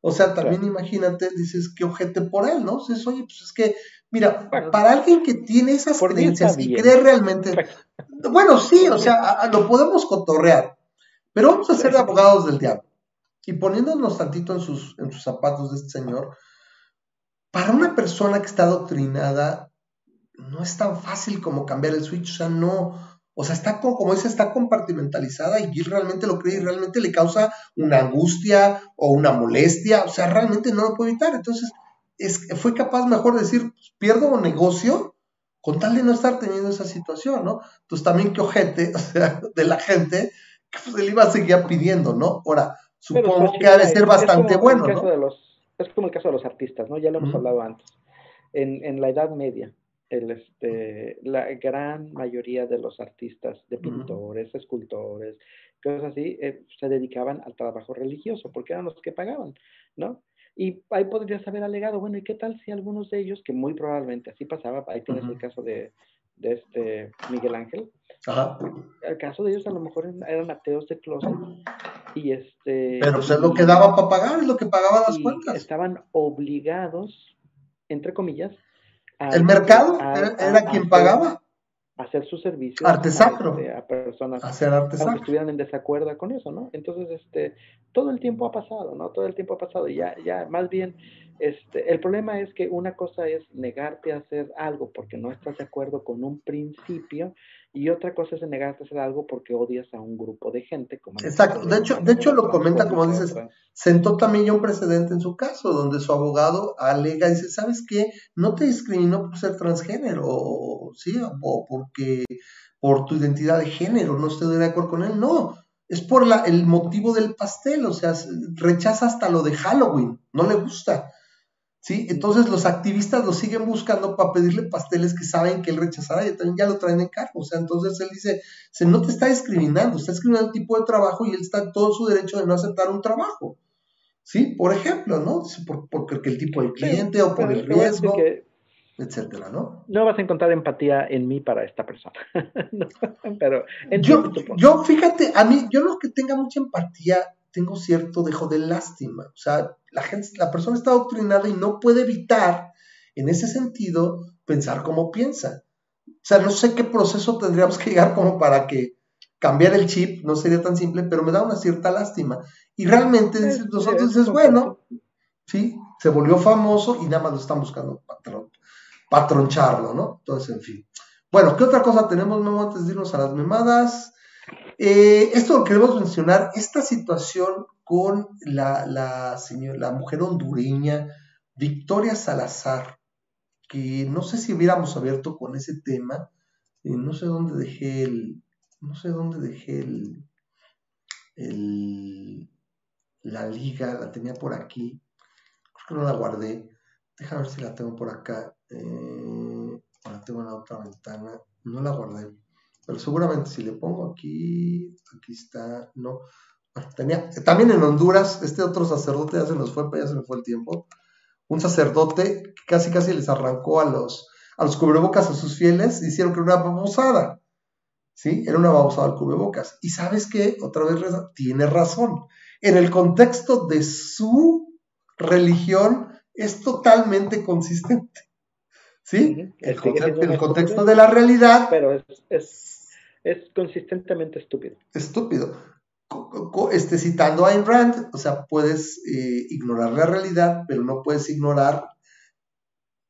O sea, también imagínate, dices, qué ojete por él, ¿no? Dices, oye, pues es que Mira, para alguien que tiene esas creencias y cree realmente, bueno, sí, o sea, lo podemos cotorrear, pero vamos a ser abogados del diablo. Y poniéndonos tantito en sus, en sus zapatos de este señor, para una persona que está adoctrinada, no es tan fácil como cambiar el switch, o sea, no, o sea, está como, como dice, está compartimentalizada y Gil realmente lo cree y realmente le causa una angustia o una molestia, o sea, realmente no lo puede evitar. Entonces, es, fue capaz mejor de decir, pues, pierdo un negocio con tal de no estar teniendo esa situación, ¿no? Entonces también que ojete, o sea, de la gente, que pues él iba a seguir pidiendo, ¿no? Ahora, supongo que ha de ser bastante bueno, ¿no? De los, es como el caso de los artistas, ¿no? Ya lo hemos hablado antes. En, en, la Edad Media, el, este, la gran mayoría de los artistas, de pintores, escultores, cosas así, eh, se dedicaban al trabajo religioso, porque eran los que pagaban, ¿no? Y ahí podrías haber alegado, bueno, ¿y qué tal si algunos de ellos, que muy probablemente así pasaba, ahí tienes el caso de, de, este Miguel Ángel, Ajá. el caso de ellos a lo mejor eran ateos de closet y este... Pero pues es lo que daba para pagar, es lo que pagaban las cuentas. Estaban obligados, entre comillas, el mercado era, quien pagaba hacer su servicio artesacro este, a, personas hacer que estuvieran en desacuerdo con eso, ¿no? Entonces, este, todo el tiempo ha pasado, ¿no? Todo el tiempo ha pasado y ya, ya, más bien, este, el problema es que una cosa es negarte a hacer algo porque no estás de acuerdo con un principio y otra cosa es negarte a hacer algo porque odias a un grupo de gente. Como Exacto, de hecho, de hecho lo comenta como dices, sentó también ya un precedente en su caso donde su abogado alega y dice, ¿sabes qué? No te discriminó por ser transgénero, o, sí, o porque por tu identidad de género, no estoy de acuerdo con él, no, es por la, el motivo del pastel, o sea, rechaza hasta lo de Halloween, no le gusta. ¿Sí? Entonces los activistas lo siguen buscando para pedirle pasteles que saben que él rechazará y también ya lo traen en cargo. O sea, entonces él dice, se no te está discriminando, está discriminando el tipo de trabajo y él está en todo su derecho de no aceptar un trabajo. ¿Sí? Por ejemplo, ¿no? Por, porque el tipo de cliente o por el riesgo, etcétera, ¿no? No vas a encontrar empatía en mí para esta persona. pero yo, yo, fíjate, a mí, yo no que tenga mucha empatía, tengo cierto dejo de lástima. O sea, la gente, la persona está adoctrinada y no puede evitar, en ese sentido, pensar como piensa. O sea, no sé qué proceso tendríamos que llegar como para que cambiar el chip, no sería tan simple, pero me da una cierta lástima. Y realmente nosotros dices, bueno, sí, se volvió famoso y nada más lo están buscando patrón, patroncharlo, ¿no? Entonces, en fin. Bueno, ¿qué otra cosa tenemos, Memo, antes de irnos a las memadas? Eh, esto lo queremos mencionar, esta situación con la, la, la mujer hondureña Victoria Salazar, que no sé si hubiéramos abierto con ese tema, eh, no sé dónde dejé el, no sé dónde dejé el, el, la liga, la tenía por aquí, creo que no la guardé, déjame ver si la tengo por acá, eh, la tengo en la otra ventana, no la guardé, pero seguramente si le pongo aquí, aquí está, no, tenía, también en Honduras, este otro sacerdote ya se nos fue, ya se me fue el tiempo, un sacerdote que casi casi les arrancó a los, a los cubrebocas a sus fieles, hicieron que era una babosada, ¿sí? Era una babosada al cubrebocas. Y sabes qué, otra vez tiene razón, en el contexto de su religión es totalmente consistente. ¿Sí? El, el contexto de la realidad. Pero es, es, consistentemente estúpido. Estúpido. Este, citando a Ayn Rand, o sea, puedes eh, ignorar la realidad, pero no puedes ignorar,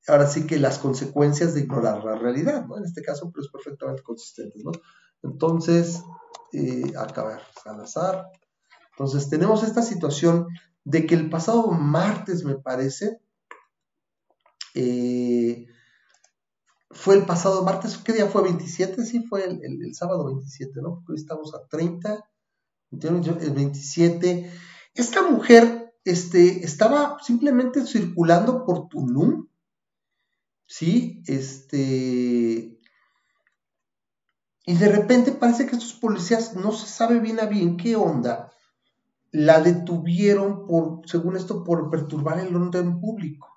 ahora sí que las consecuencias de ignorar la realidad, ¿no? En este caso, pero es perfectamente consistente, ¿no? Entonces, eh, acá, a ver, entonces tenemos esta situación de que el pasado martes, me parece, eh, fue el pasado martes, ¿qué día fue? 27, sí, fue el, sábado 27, ¿no? Porque hoy estamos a 30, el 27. Esta mujer este, estaba simplemente circulando por Tulum, ¿sí? Este, y de repente parece que estos policías no se sabe bien a bien qué onda, la detuvieron por, según esto, por perturbar el orden público.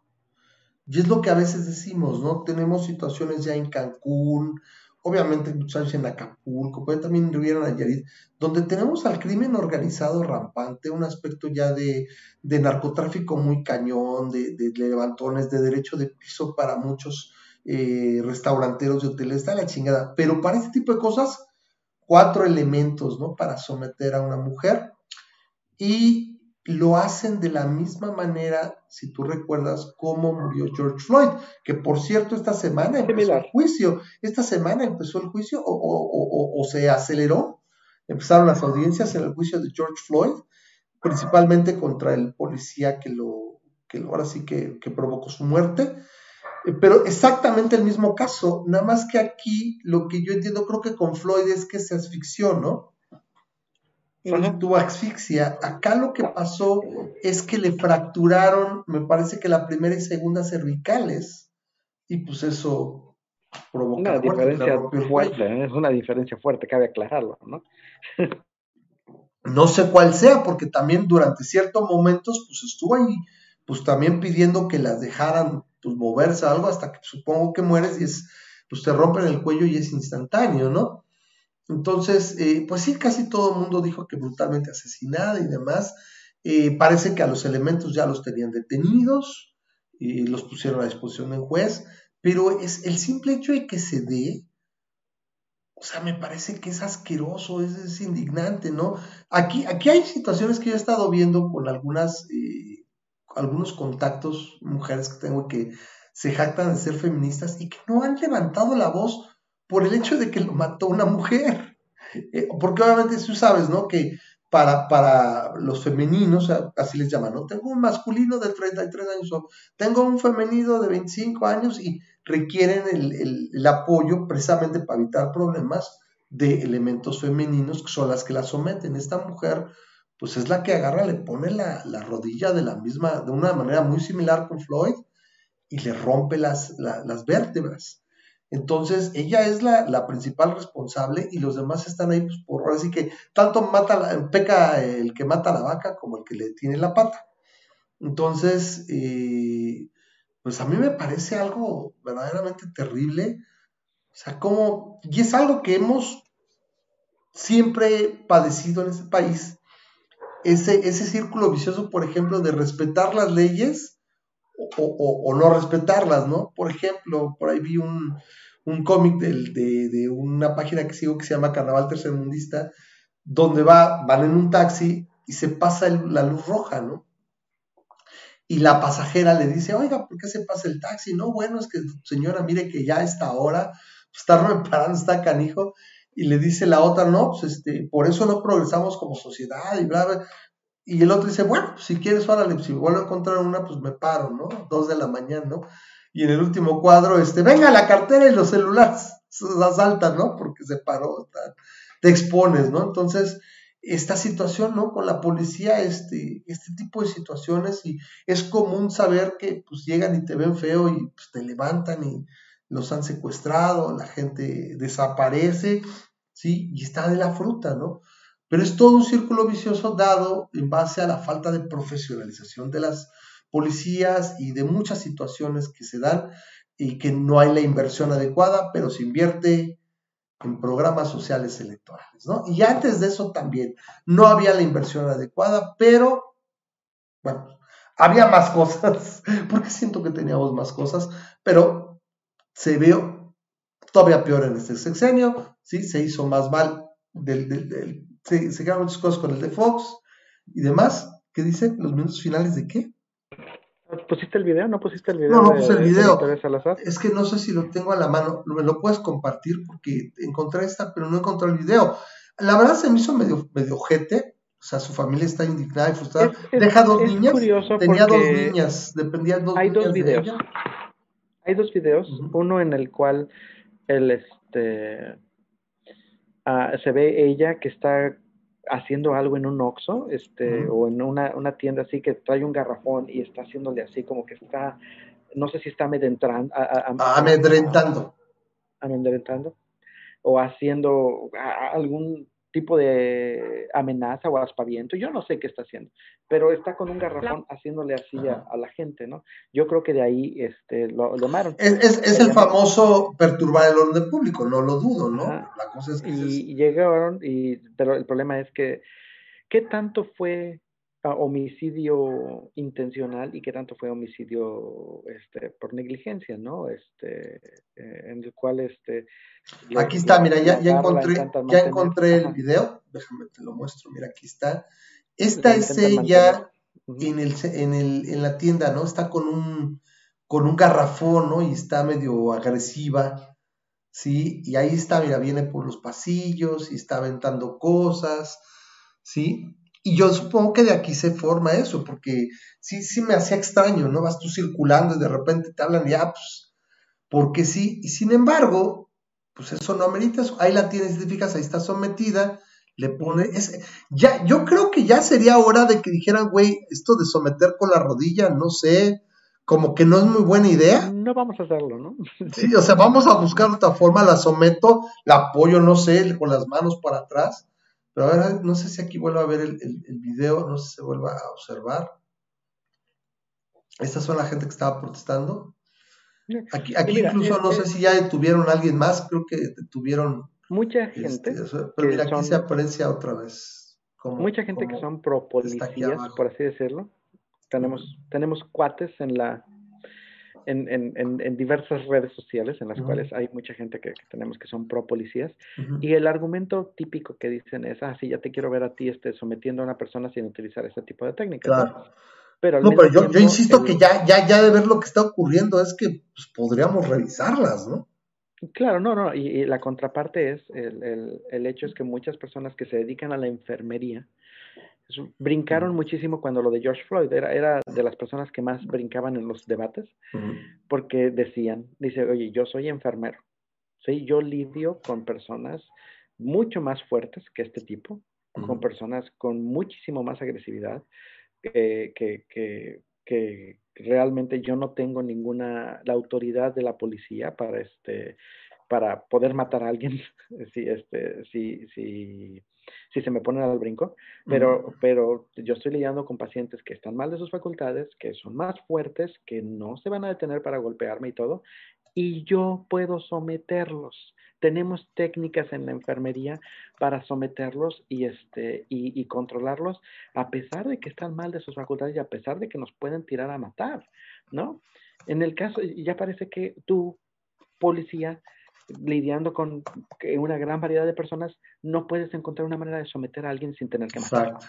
Y es lo que a veces decimos, ¿no? Tenemos situaciones ya en Cancún, obviamente en Acapulco, pero también en Nayarit, donde tenemos al crimen organizado rampante, un aspecto ya de, narcotráfico muy cañón, de, levantones, de derecho de piso para muchos eh, restauranteros de hoteles, está la chingada. Pero para este tipo de cosas, cuatro elementos, ¿no? Para someter a una mujer y lo hacen de la misma manera, si tú recuerdas cómo murió George Floyd, que por cierto esta semana empezó el juicio, esta semana empezó el juicio o, se aceleró, empezaron las audiencias en el juicio de George Floyd, principalmente contra el policía que lo, que ahora sí que, que provocó su muerte, eh, pero exactamente el mismo caso, nada más que aquí lo que yo entiendo creo que con Floyd es que se asfixió, ¿no? Y tuvo asfixia. Acá lo que pasó es que le fracturaron, me parece que la primera y segunda cervicales, y pues eso provocó una diferencia fuerte, ¿eh? es una diferencia fuerte, cabe aclararlo, ¿no? no sé cuál sea, porque también durante ciertos momentos, pues estuvo ahí, pues también pidiendo que las dejaran, pues moverse algo, hasta que supongo que mueres y es, pues te rompen el cuello y es instantáneo, ¿no? Entonces, eh, pues sí, casi todo el mundo dijo que brutalmente asesinada y demás. Eh, parece que a los elementos ya los tenían detenidos y los pusieron a disposición del juez, pero es el simple hecho de que se dé, o sea, me parece que es asqueroso, es, indignante, ¿no? Aquí, aquí hay situaciones que yo he estado viendo con algunas, eh, algunos contactos, mujeres que tengo que se jactan de ser feministas y que no han levantado la voz por el hecho de que lo mató una mujer. Eh, porque obviamente tú sabes, ¿no? Que para, para los femeninos, así les llaman, ¿no? Tengo un masculino de 33 años o tengo un femenino de 25 años y requieren el, apoyo precisamente para evitar problemas de elementos femeninos que son las que la someten. Esta mujer, pues es la que agarra, le pone la, la rodilla de la misma, de una manera muy similar con Floyd, y le rompe las, las vértebras. Entonces, ella es la, principal responsable y los demás están ahí pues, por así que tanto mata peca el que mata a la vaca como el que le tiene la pata. Entonces, eh, pues a mí me parece algo verdaderamente terrible. O sea, como, y es algo que hemos siempre padecido en este país, ese, ese círculo vicioso, por ejemplo, de respetar las leyes o, no respetarlas, ¿no? Por ejemplo, por ahí vi un, cómic de, una página que sigo que se llama Carnaval Tercermundista, donde va, van en un taxi y se pasa la luz roja, ¿no? Y la pasajera le dice, oiga, ¿por qué se pasa el taxi? No, bueno, es que señora, mire que ya a esta hora, pues, está reparando, está canijo. Y le dice la otra, no, pues este, por eso no progresamos como sociedad y bla, bla. Y el otro dice, bueno, si quieres, órale, si vuelvo a encontrar una, pues me paro, ¿no? Dos de la mañana, ¿no? Y en el último cuadro, este, venga la cartera y los celulares asaltan, ¿no? Porque se paró, te expones, ¿no? Entonces, esta situación, ¿no? Con la policía, este, este tipo de situaciones, y es común saber que, pues, llegan y te ven feo y pues, te levantan y los han secuestrado, la gente desaparece, ¿sí? Y está de la fruta, ¿no? Pero es todo un círculo vicioso dado en base a la falta de profesionalización de las policías y de muchas situaciones que se dan y que no hay la inversión adecuada, pero se invierte en programas sociales electorales, ¿no? Y antes de eso también no había la inversión adecuada, pero, bueno, había más cosas, porque siento que teníamos más cosas, pero se vio todavía peor en este sexenio, ¿sí? Se hizo más mal del, del se, se quedaron muchas cosas con el de Fox y demás. ¿Qué dice? ¿Los minutos finales de qué? ¿Pusiste el video? ¿No pusiste el video? No, no puse el video. Es que no sé si lo tengo a la mano. Me lo puedes compartir porque encontré esta, pero no encontré el video. La verdad se me hizo medio, medio ojete. O sea, su familia está indignada y frustrada. Deja dos niñas. Tenía dos niñas. Dependía dos Hay dos videos. Hay dos videos. Uno en el cual el este Ah, se ve ella que está haciendo algo en un oxo, este, o en una, una, tienda así que trae un garrafón y está haciéndole así como que está, no sé si está amedrentando. amedrentando. Amedrentando. O haciendo algún tipo de amenaza o aspaviento, yo no sé qué está haciendo, pero está con un garrafón haciéndole así a, la gente, ¿no? Yo creo que de ahí este, lo, llamaron. Es, el famoso perturbar el orden público, no lo dudo, ¿no? La cosa es que y, llegaron, y, pero el problema es que, ¿qué tanto fue homicidio intencional y qué tanto fue homicidio este, por negligencia, ¿no? Este, eh, en el cual este... Aquí está, mira, ya, ya encontré, ya encontré el video, déjame te lo muestro, mira, aquí está. Esta es ella en, el, en, el, en la tienda, ¿no? Está con un, con un garrafón, ¿no? Y está medio agresiva, ¿sí? Y ahí está, mira, viene por los pasillos y está aventando cosas, ¿sí? Y yo supongo que de aquí se forma eso, porque sí, sí me hacía extraño, ¿no? Vas tú circulando y de repente te hablan y ah, pues, porque sí. Y sin embargo, pues eso no amerita eso. Ahí la tienes, te ahí está sometida, le pone. ese ya, yo creo que ya sería hora de que dijeran, güey, esto de someter con la rodilla, no sé, como que no es muy buena idea. No vamos a hacerlo, ¿no? sí, o sea, vamos a buscar otra forma, la someto, la apoyo, no sé, con las manos para atrás pero ahora no sé si aquí vuelvo a ver el, el, video, no sé si se vuelva a observar. Estas son la gente que estaba protestando. Aquí, aquí incluso no sé si ya detuvieron a alguien más, creo que detuvieron. Mucha este, gente. pero mira, aquí se aprecia otra vez. mucha gente que son pro policías, por así decirlo. Tenemos, tenemos cuates en la, en, diversas redes sociales en las cuales hay mucha gente que, tenemos que son pro policías y el argumento típico que dicen es, ah, sí, ya te quiero ver a ti este, sometiendo a una persona sin utilizar ese tipo de técnicas. Claro. Pero, no, pero yo, yo, insisto que ya, ya, ya de ver lo que está ocurriendo es que pues, podríamos revisarlas, ¿no? Claro, no, no, y, la contraparte es, el, el, el, hecho es que muchas personas que se dedican a la enfermería, brincaron muchísimo cuando lo de George Floyd era, era de las personas que más brincaban en los debates, porque decían, dice, oye, yo soy enfermero, ¿sí? yo lidio con personas mucho más fuertes que este tipo, con personas con muchísimo más agresividad, que, que, que, realmente yo no tengo ninguna, la autoridad de la policía para este, para poder matar a alguien si, este, si, si, si se me ponen al brinco, pero, pero yo estoy lidiando con pacientes que están mal de sus facultades, que son más fuertes, que no se van a detener para golpearme y todo, y yo puedo someterlos. Tenemos técnicas en la enfermería para someterlos y, este, y, y controlarlos a pesar de que están mal de sus facultades y a pesar de que nos pueden tirar a matar, ¿no? En el caso, ya parece que tú, policía, lidiando con una gran variedad de personas, no puedes encontrar una manera de someter a alguien sin tener que matarlo.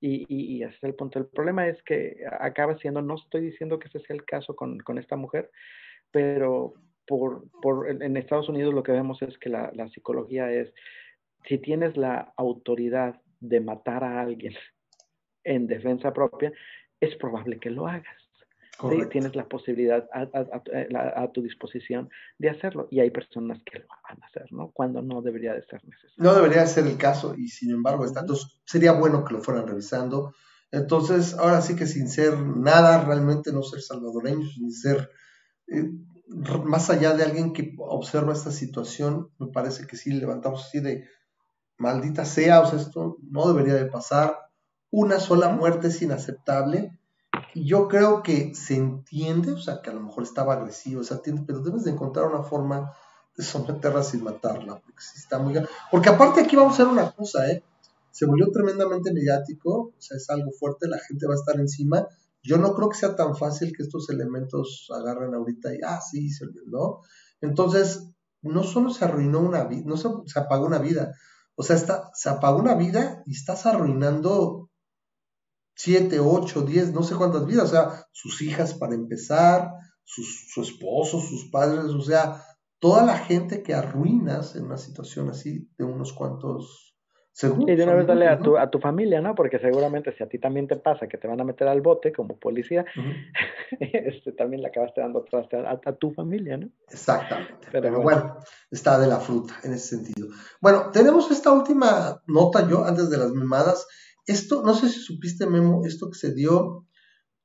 Y, y, y, ese es el punto. El problema es que acaba siendo, no estoy diciendo que ese sea el caso con, con esta mujer, pero por, por, en Estados Unidos lo que vemos es que la, la psicología es, si tienes la autoridad de matar a alguien en defensa propia, es probable que lo hagas tienes la posibilidad a, tu disposición de hacerlo y hay personas que lo van a hacer, ¿no? Cuando no debería de ser necesario. No debería ser el caso y sin embargo está. Entonces sería bueno que lo fueran revisando. Entonces, ahora sí que sin ser nada, realmente no ser salvadoreños, sin ser eh, más allá de alguien que observa esta situación, me parece que sí levantamos así de maldita sea, o sea, esto no debería de pasar. Una sola muerte es inaceptable yo creo que se entiende, o sea, que a lo mejor estaba agresivo, se entiende, pero debes de encontrar una forma de someterla sin matarla, porque sí está muy... Porque aparte aquí vamos a hacer una cosa, ¿eh? Se volvió tremendamente mediático, o sea, es algo fuerte, la gente va a estar encima. Yo no creo que sea tan fácil que estos elementos agarren ahorita y, ah, sí, se ¿no? Entonces, no solo se arruinó una vida, no se, se, apagó una vida, o sea, está, se apagó una vida y estás arruinando siete, ocho, diez, no sé cuántas vidas, o sea, sus hijas para empezar, su esposo, sus padres, o sea, toda la gente que arruinas en una situación así de unos cuantos segundos. Y de una vez dale a, tu, a tu familia, ¿no? Porque seguramente si a ti también te pasa que te van a meter al bote como policía, este, también le acabaste dando traste a, a, tu familia, ¿no? Exactamente. Pero, bueno. está de la fruta en ese sentido. Bueno, tenemos esta última nota yo antes de las mimadas esto, no sé si supiste, Memo, esto que se dio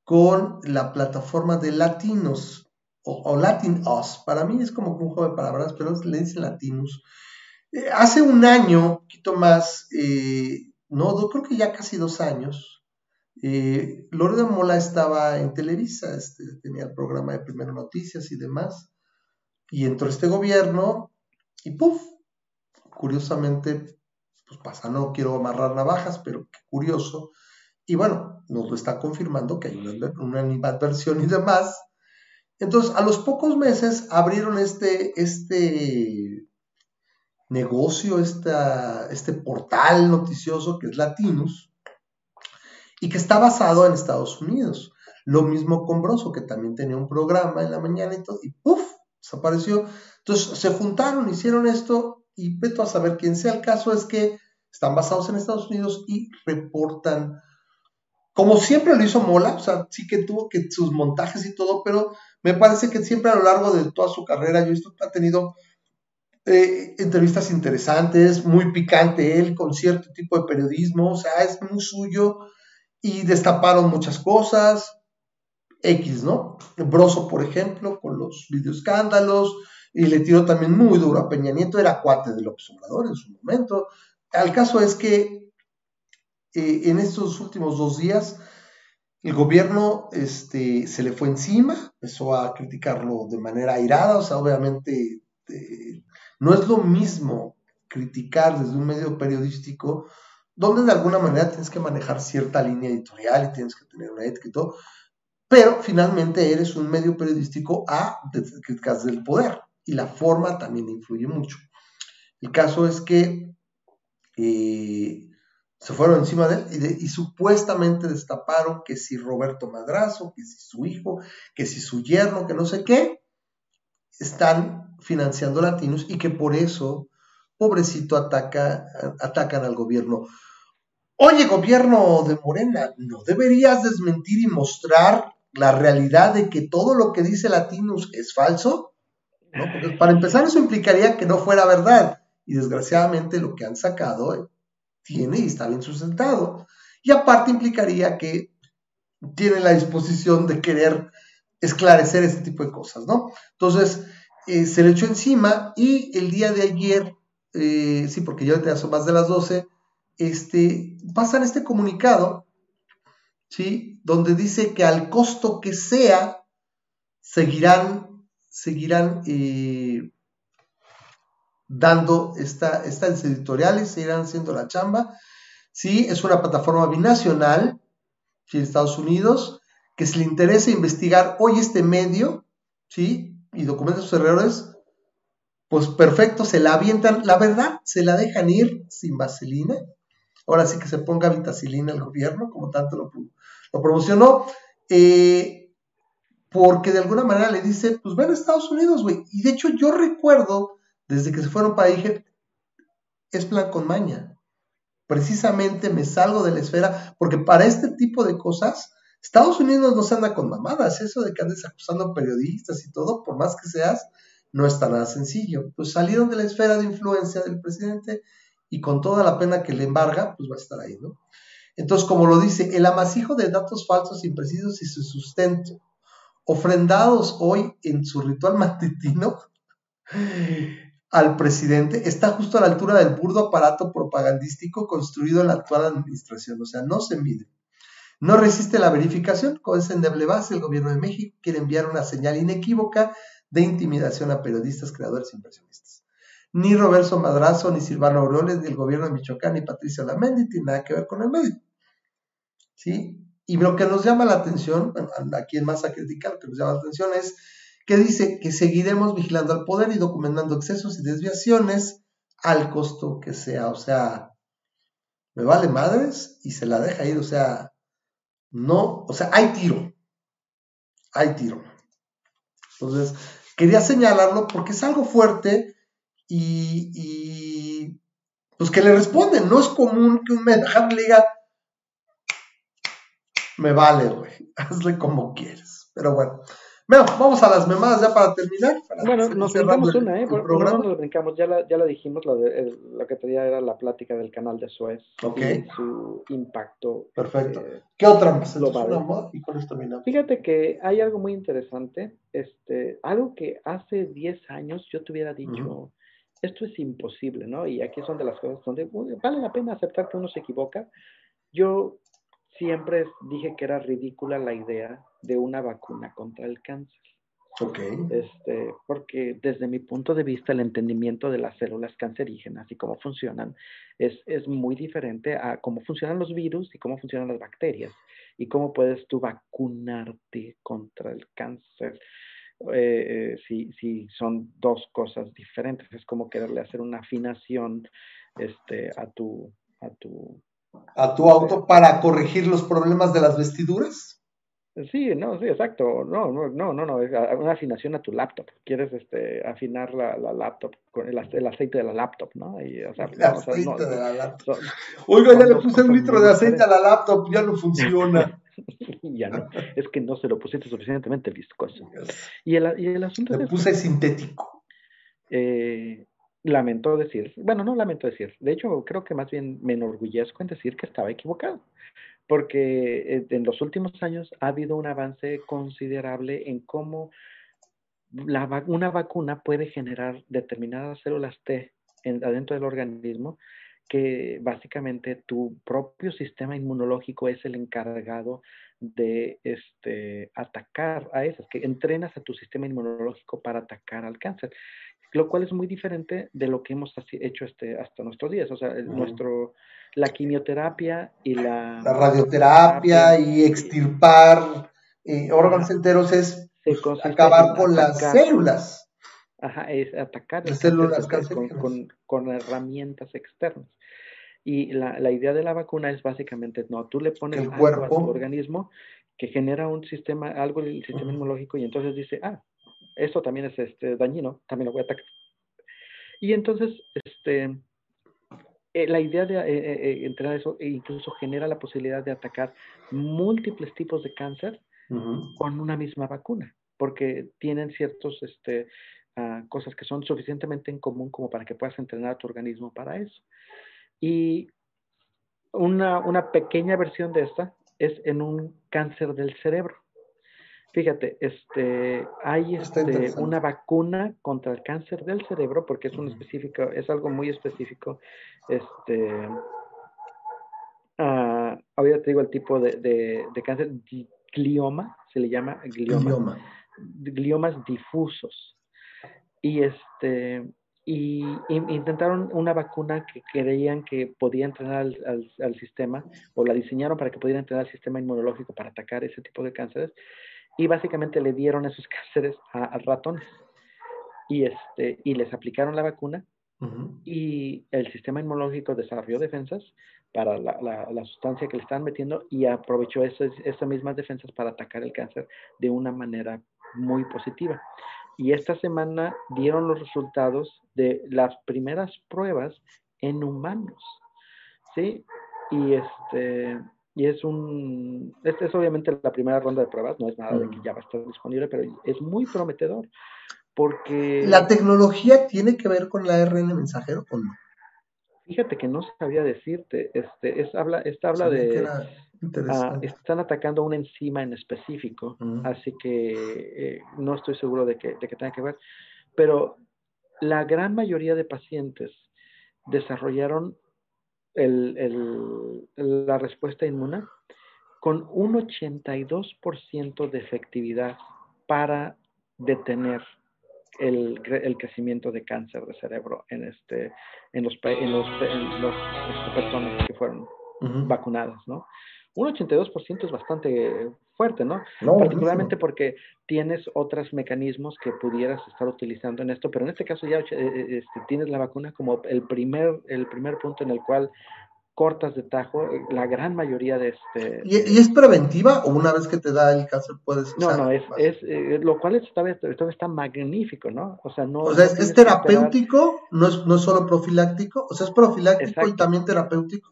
con la plataforma de Latinos o, Latin Us. Para mí es como un juego de palabras, pero le dicen Latinos. Eh, hace un año, un poquito más, eh, no, creo que ya casi dos años, eh, Loredo Mola estaba en Televisa, este, tenía el programa de Primero Noticias y demás, y entró este gobierno y ¡puf! Curiosamente pues pasa, no quiero amarrar navajas, pero qué curioso. Y bueno, nos lo está confirmando que hay una, una adversión y demás. Entonces, a los pocos meses abrieron este, este negocio, este portal noticioso que es Latinos y que está basado en Estados Unidos. Lo mismo con Broso, que también tenía un programa en la mañana y todo, y ¡puf! desapareció. Entonces se juntaron, hicieron esto y veto a saber quién sea. El caso es que están basados en Estados Unidos y reportan, como siempre lo hizo Mola, o sea, sí que tuvo que sus montajes y todo, pero me parece que siempre a lo largo de toda su carrera, yo he ha tenido eh, entrevistas interesantes, muy picante él, con cierto tipo de periodismo, o sea, es muy suyo y destaparon muchas cosas. X, ¿no? Broso, por ejemplo, con los videoescándalos, y le tiró también muy duro a Peña Nieto, era cuate de López Obrador en su momento. El caso es que eh, en estos últimos dos días el gobierno este, se le fue encima, empezó a criticarlo de manera airada, o sea, obviamente eh, no es lo mismo criticar desde un medio periodístico donde de alguna manera tienes que manejar cierta línea editorial y tienes que tener una ética y todo, pero finalmente eres un medio periodístico a críticas del poder y la forma también influye mucho. El caso es que eh, se fueron encima de él y, supuestamente destaparon que si Roberto Madrazo, que si su hijo, que si su yerno, que no sé qué, están financiando latinos y que por eso, pobrecito, ataca, atacan al gobierno. Oye, gobierno de Morena, ¿no deberías desmentir y mostrar la realidad de que todo lo que dice Latinos es falso? Para empezar, eso implicaría que no fuera verdad. Y desgraciadamente lo que han sacado tiene y está bien sustentado. Y aparte implicaría que tiene la disposición de querer esclarecer este tipo de cosas, ¿no? Entonces, eh, se le echó encima y el día de ayer, eh, sí, porque ya son más de las 12, este, pasan este comunicado, ¿sí? Donde dice que al costo que sea, seguirán, seguirán eh, dando esta, estas editoriales, seguirán haciendo la chamba, ¿sí? Es una plataforma binacional, ¿sí? Estados Unidos, que se le interesa investigar hoy este medio, ¿sí? Y documenta sus errores, pues perfecto, se la avientan, la verdad, se la dejan ir sin vaselina. Ahora sí que se ponga vitacilina el gobierno, como tanto lo, lo promocionó. Eh, porque de alguna manera le dice, pues ven a Estados Unidos, güey. Y de hecho yo recuerdo, desde que se fueron para dije, es plan con maña. Precisamente me salgo de la esfera, porque para este tipo de cosas, Estados Unidos no se anda con mamadas. Eso de que andes acusando periodistas y todo, por más que seas, no está nada sencillo. Pues salieron de la esfera de influencia del presidente y con toda la pena que le embarga, pues va a estar ahí, ¿no? Entonces, como lo dice, el amasijo de datos falsos, imprecisos y su sustento, ofrendados hoy en su ritual matutino al presidente, está justo a la altura del burdo aparato propagandístico construido en la actual administración. O sea, no se mide. No resiste la verificación. Con ese endeble base, el gobierno de México quiere enviar una señal inequívoca de intimidación a periodistas, creadores e impresionistas. Ni Roberto Madrazo, ni Silvano Aureoles, ni el gobierno de Michoacán, ni Patricia Lamendi tienen nada que ver con el medio. ¿Sí? Y lo que nos llama la atención, a quien más a criticar, lo que nos llama la atención es que dice que seguiremos vigilando al poder y documentando excesos y desviaciones al costo que sea. O sea, me vale madres y se la deja ir. O sea, no, o sea, hay tiro. Hay tiro. Entonces, quería señalarlo porque es algo fuerte y, pues que le responden. No es común que un medajam le me vale, güey, hazle como quieres. Pero bueno, bueno, vamos a las memadas ya para terminar. bueno, nos brincamos una, ¿eh? Por, no nos brincamos, ya la, ya la dijimos, la, de, la que tenía era la plática del canal de Suez y su impacto. Perfecto. Eh, ¿Qué otra más? Y con esto terminamos. Fíjate que hay algo muy interesante, este, algo que hace 10 años yo te hubiera dicho, esto es imposible, ¿no? Y aquí son de las cosas donde vale la pena aceptar que uno se equivoca. Yo siempre dije que era ridícula la idea de una vacuna contra el cáncer. Ok. Este, porque desde mi punto de vista el entendimiento de las células cancerígenas y cómo funcionan es, es muy diferente a cómo funcionan los virus y cómo funcionan las bacterias y cómo puedes tú vacunarte contra el cáncer. Eh, eh, si, si, son dos cosas diferentes. Es como quererle hacer una afinación este, a, tu, a, tu, a tu auto para corregir los problemas de las vestiduras. Sí, no, sí, exacto. No, no, no, no, no, es una afinación a tu laptop. Quieres este, afinar la, la laptop con el, el, aceite de la laptop, ¿no? Y, o sea, el aceite de la laptop. Oiga, ya le puse un litro de aceite a la laptop, ya no funciona. ya no, es que no se lo pusiste suficientemente viscoso. Y el, y el asunto Le puse sintético. Eh, lamento decir, bueno, no lamento decir, de hecho creo que más bien me enorgullezco en decir que estaba equivocado, porque eh, en los últimos años ha habido un avance considerable en cómo la, una vacuna puede generar determinadas células T en, adentro del organismo que básicamente tu propio sistema inmunológico es el encargado de este, atacar a esas, que entrenas a tu sistema inmunológico para atacar al cáncer lo cual es muy diferente de lo que hemos hecho este, hasta nuestros días. O sea, nuestro, la quimioterapia y la... La radioterapia y extirpar eh, órganos enteros es acabar con las células. Ajá, es atacar las células con, con, con, herramientas externas. Y la, la, idea de la vacuna es básicamente, no, tú le pones algo a tu organismo que genera un sistema, algo en el sistema inmunológico y entonces dice, ah, esto también es este, dañino, también lo voy a atacar. Y entonces, este, eh, la idea de eh, eh, a eso incluso genera la posibilidad de atacar múltiples tipos de cáncer con una misma vacuna, porque tienen ciertas este, ah, cosas que son suficientemente en común como para que puedas entrenar a tu organismo para eso. Y una, una pequeña versión de esta es en un cáncer del cerebro. Fíjate, este, hay este, una vacuna contra el cáncer del cerebro, porque es un específico, es algo muy específico. Este, uh, ahorita te digo el tipo de, de, cáncer, glioma, se le llama glioma, gliomas difusos. Y este, y, intentaron una vacuna que creían que podía entrenar al, sistema, o la diseñaron para que pudiera entrenar al sistema inmunológico para atacar ese tipo de cánceres, y básicamente le dieron esos cánceres a, ratones, y, este, y les aplicaron la vacuna, y el sistema inmunológico desarrolló defensas para la, sustancia que le estaban metiendo y aprovechó esas, esas mismas defensas para atacar el cáncer de una manera muy positiva. Y esta semana dieron los resultados de las primeras pruebas en humanos, ¿sí? Y este, y es un, esta es obviamente la primera ronda de pruebas, no es nada de que ya va a estar disponible, pero es muy prometedor, porque... ¿La tecnología tiene que ver con la ARN mensajero o no? Fíjate que no sabía decirte, este, es, habla, esta habla de... Ah, están atacando una enzima en específico, así que eh, no estoy seguro de que, de que tenga que ver, pero la gran mayoría de pacientes desarrollaron el, el, la respuesta inmune con un 82% de efectividad para detener el, el, crecimiento de cáncer de cerebro en este en los en los, en los este, personas que fueron vacunadas, ¿no? Un 82% es bastante fuerte, ¿no? Particularmente porque tienes otros mecanismos que pudieras estar utilizando en esto, pero en este caso ya eh, eh, este, tienes la vacuna como el primer, el primer punto en el cual cortas de tajo eh, la gran mayoría de este... ¿Y, es preventiva o una vez que te da el cáncer puedes No, no, es, es lo cual está, está magnífico, ¿no? O sea, no... O sea, es, terapéutico, no es, no es solo profiláctico, o sea, es profiláctico y también terapéutico.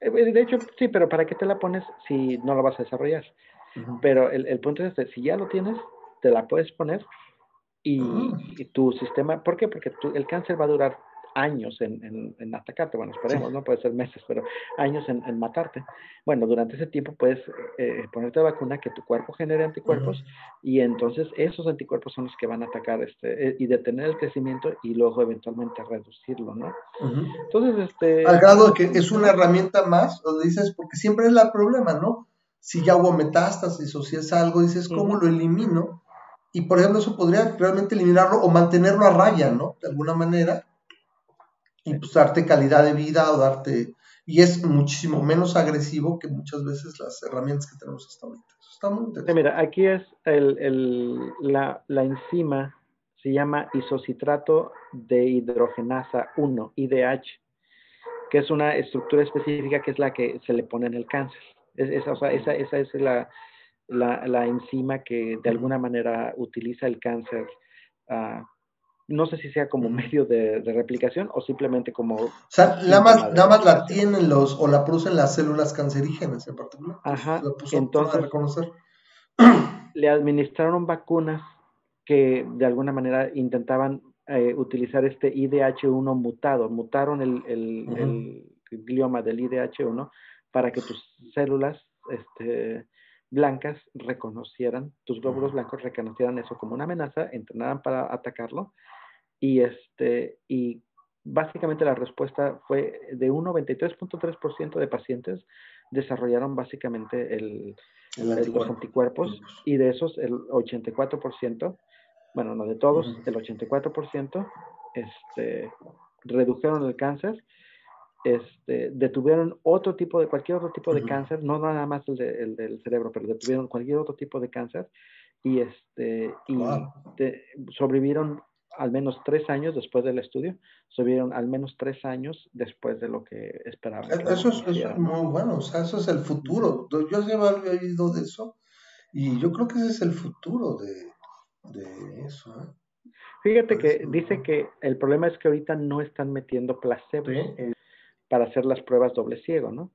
De hecho, sí, pero ¿para qué te la pones si no la vas a desarrollar? Pero el, el, punto es este, si ya lo tienes, te la puedes poner y, ah. y tu sistema, ¿por qué? Porque tu, el cáncer va a durar años en, en, atacarte, bueno, esperemos, no puede ser meses, pero años en, matarte. Bueno, durante ese tiempo puedes eh, ponerte la vacuna que tu cuerpo genere anticuerpos y entonces esos anticuerpos son los que van a atacar este eh, y detener el crecimiento y luego eventualmente reducirlo, ¿no? Entonces, este... Al grado de que es una herramienta más, donde dices, porque siempre es el problema, ¿no? Si ya hubo metástasis o si es algo, dices, ¿cómo lo elimino? Y por ejemplo, eso podría realmente eliminarlo o mantenerlo a raya, ¿no? De alguna manera y pues darte calidad de vida o darte... Y es muchísimo menos agresivo que muchas veces las herramientas que tenemos hasta ahorita. está muy interesante. Mira, aquí es el, el, la, la enzima, se llama isocitrato de hidrogenasa 1, IDH, que es una estructura específica que es la que se le pone en el cáncer. Es, o sea, esa, esa es la, la, la, enzima que de alguna manera utiliza el cáncer uh, no sé si sea como medio de, replicación o simplemente como... O sea, nada más, nada más la tienen los, o la producen las células cancerígenas en particular. Ajá, entonces reconocer. le administraron vacunas que de alguna manera intentaban eh, utilizar este IDH1 mutado, mutaron el, el, el glioma del IDH1 para que tus células este, blancas reconocieran, tus glóbulos blancos reconocieran eso como una amenaza, entrenaran para atacarlo. Y este y básicamente la respuesta fue de un 93.3% de pacientes desarrollaron básicamente el, los anticuerpos y de esos el 84%, bueno, no de todos, el 84% este, redujeron el cáncer este, detuvieron otro tipo de, cualquier otro tipo de cáncer, no nada más el, del cerebro, pero detuvieron cualquier otro tipo de cáncer y, este, y sobrevivieron al menos tres años después del estudio, sobrevivieron al menos tres años después de lo que esperaban. E, eso es, muy bueno, o sea, eso es el futuro. Yo ya había oído de eso y yo creo que ese es el futuro de, de eso. ¿eh? Fíjate que dice que el problema es que ahorita no están metiendo placebo para hacer las pruebas doble ciego, ¿no?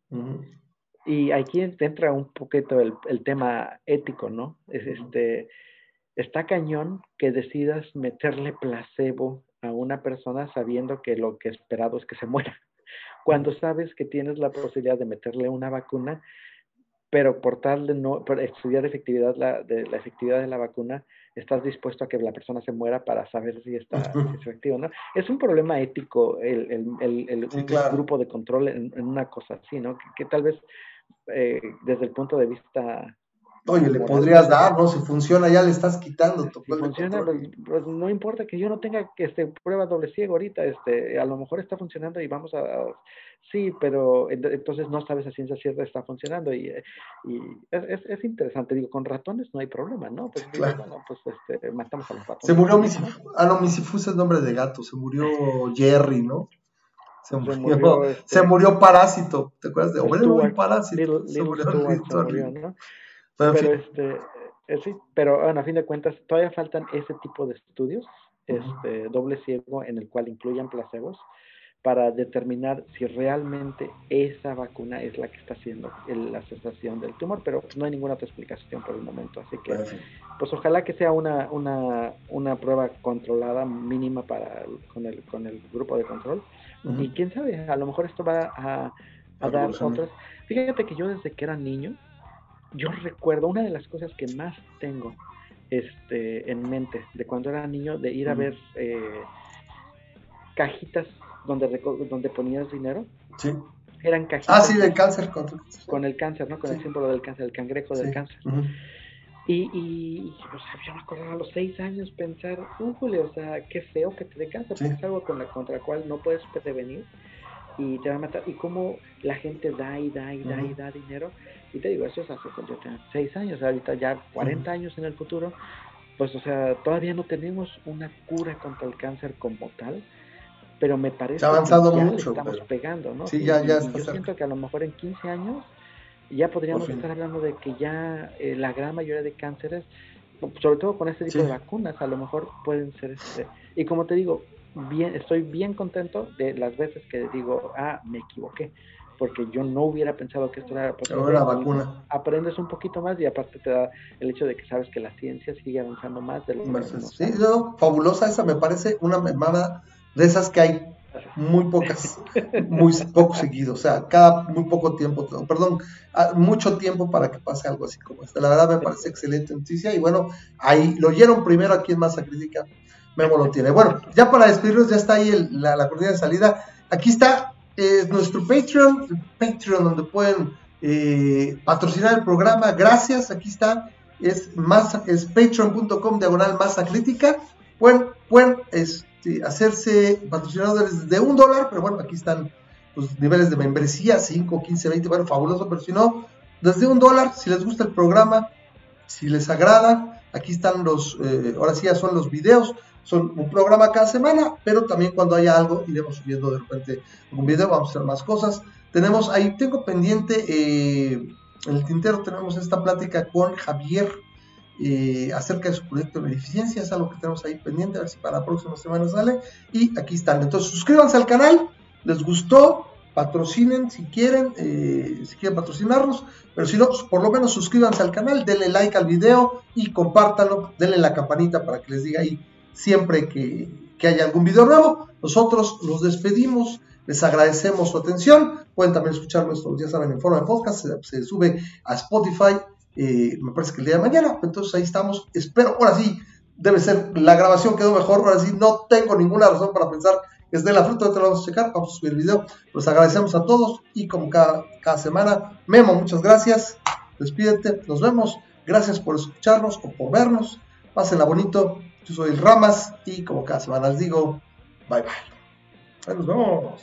Y aquí entra un poquito el, el, tema ético, ¿no? Es este, está cañón que decidas meterle placebo a una persona sabiendo que lo que esperado es que se muera. Cuando sabes que tienes la posibilidad de meterle una vacuna pero por tal de no estudiar efectividad la, de la efectividad de la vacuna, estás dispuesto a que la persona se muera para saber si está efectivo no. Es un problema ético el, el, el, un grupo de control en, una cosa así, ¿no? Que, tal vez eh, desde el punto de vista Oye, le podrías dar, ¿no? Si funciona, ya le estás quitando tu si funciona, pues, pues, no importa que yo no tenga que este, prueba doble ciego ahorita, este, a lo mejor está funcionando y vamos a, sí, pero entonces no sabes a ciencia cierta está funcionando y, y es, es, interesante, digo, con ratones no hay problema, ¿no? Pues, bueno, pues este, matamos a los ratones. Se murió Misifus, ah, no, Misifus es nombre de gato, se murió Jerry, ¿no? Se murió, se murió, este, Parásito, ¿te acuerdas de? O Parásito. se murió, se murió ¿no? Pero, este, eh, sí, pero bueno, a fin de cuentas, todavía faltan ese tipo de estudios, este, doble ciego, en el cual incluyan placebos, para determinar si realmente esa vacuna es la que está haciendo la cesación del tumor, pero no hay ninguna otra explicación por el momento. Así que, pues ojalá que sea una, una, una prueba controlada mínima para con, el, con el grupo de control. Y quién sabe, a lo mejor esto va a, a dar otras. Fíjate que yo desde que era niño, yo recuerdo una de las cosas que más tengo este, en mente de cuando era niño, de ir a ver eh, cajitas donde, donde ponías dinero. Sí. Eran cajitas. Ah, sí, del cáncer. Con, el cáncer, ¿no? Con el símbolo del cáncer, el cangrejo del cáncer. Y, y o sea, yo me acuerdo a los seis años pensar, Julio, o sea, qué feo que te dé cáncer, porque es algo con la, contra el cual no puedes prevenir y te va a matar. Y cómo la gente da y da y da y da dinero. Y te digo, eso es hace cuando yo tenía 6 años, ahorita ya 40 años en el futuro, pues o sea, todavía no tenemos una cura contra el cáncer como tal, pero me parece avanzado que ya mucho, estamos pegando, ¿no? Sí, ya, ya yo siento que a lo mejor en 15 años ya podríamos estar hablando de que ya eh, la gran mayoría de cánceres, sobre todo con este tipo de vacunas, a lo mejor pueden ser este. Y como te digo, bien, estoy bien contento de las veces que digo, ah, me equivoqué porque yo no hubiera pensado que esto era posible. la vacuna. Aprendes un poquito más y aparte te da el hecho de que sabes que la ciencia sigue avanzando más de lo que Sí, fabulosa esa, me parece una memada de esas que hay muy pocas, muy poco seguido, o sea, cada muy poco tiempo, perdón, mucho tiempo para que pase algo así como este. La verdad me parece excelente noticia y bueno, ahí lo oyeron primero aquí en Masa Crítica, Memo lo tiene. Bueno, ya para despedirnos, ya está ahí la, la cortina de salida. Aquí está es nuestro Patreon, Patreon donde pueden eh, patrocinar el programa. Gracias, aquí está. Es, más, es patreon.com diagonal masa crítica. Pueden, pueden este, hacerse patrocinadores de un dólar, pero bueno, aquí están los niveles de membresía, 5, 15, 20, bueno, fabuloso, pero si no, desde un dólar, si les gusta el programa, si les agrada, aquí están los, eh, ahora sí ya son los videos, son un programa cada semana, pero también cuando haya algo iremos subiendo de repente un video, vamos a hacer más cosas. Tenemos ahí, tengo pendiente, eh, en el tintero tenemos esta plática con Javier eh, acerca de su proyecto de beneficencia, es algo que tenemos ahí pendiente, a ver si para la próxima semana sale. Y aquí están, entonces suscríbanse al canal, les gustó, patrocinen si quieren, eh, si quieren patrocinarnos, pero si no, pues, por lo menos suscríbanse al canal, denle like al video y compártanlo, denle la campanita para que les diga ahí siempre que, haya algún video nuevo. Nosotros los despedimos, les agradecemos su atención. Pueden también escuchar nuestros, ya saben, en forma de podcast, se, sube a Spotify, eh, me parece que el día de mañana. Entonces ahí estamos. Espero, ahora sí, debe ser, la grabación quedó mejor. Ahora sí, no tengo ninguna razón para pensar que es de la fruta. Te lo vamos a checar, vamos a subir el video. Los agradecemos a todos y como cada, cada semana, Memo, muchas gracias. Despídete, nos vemos. Gracias por escucharnos o por vernos. Pásenla bonito. Yo soy Ramas y como cada semana les digo, bye bye. Ahí nos vemos.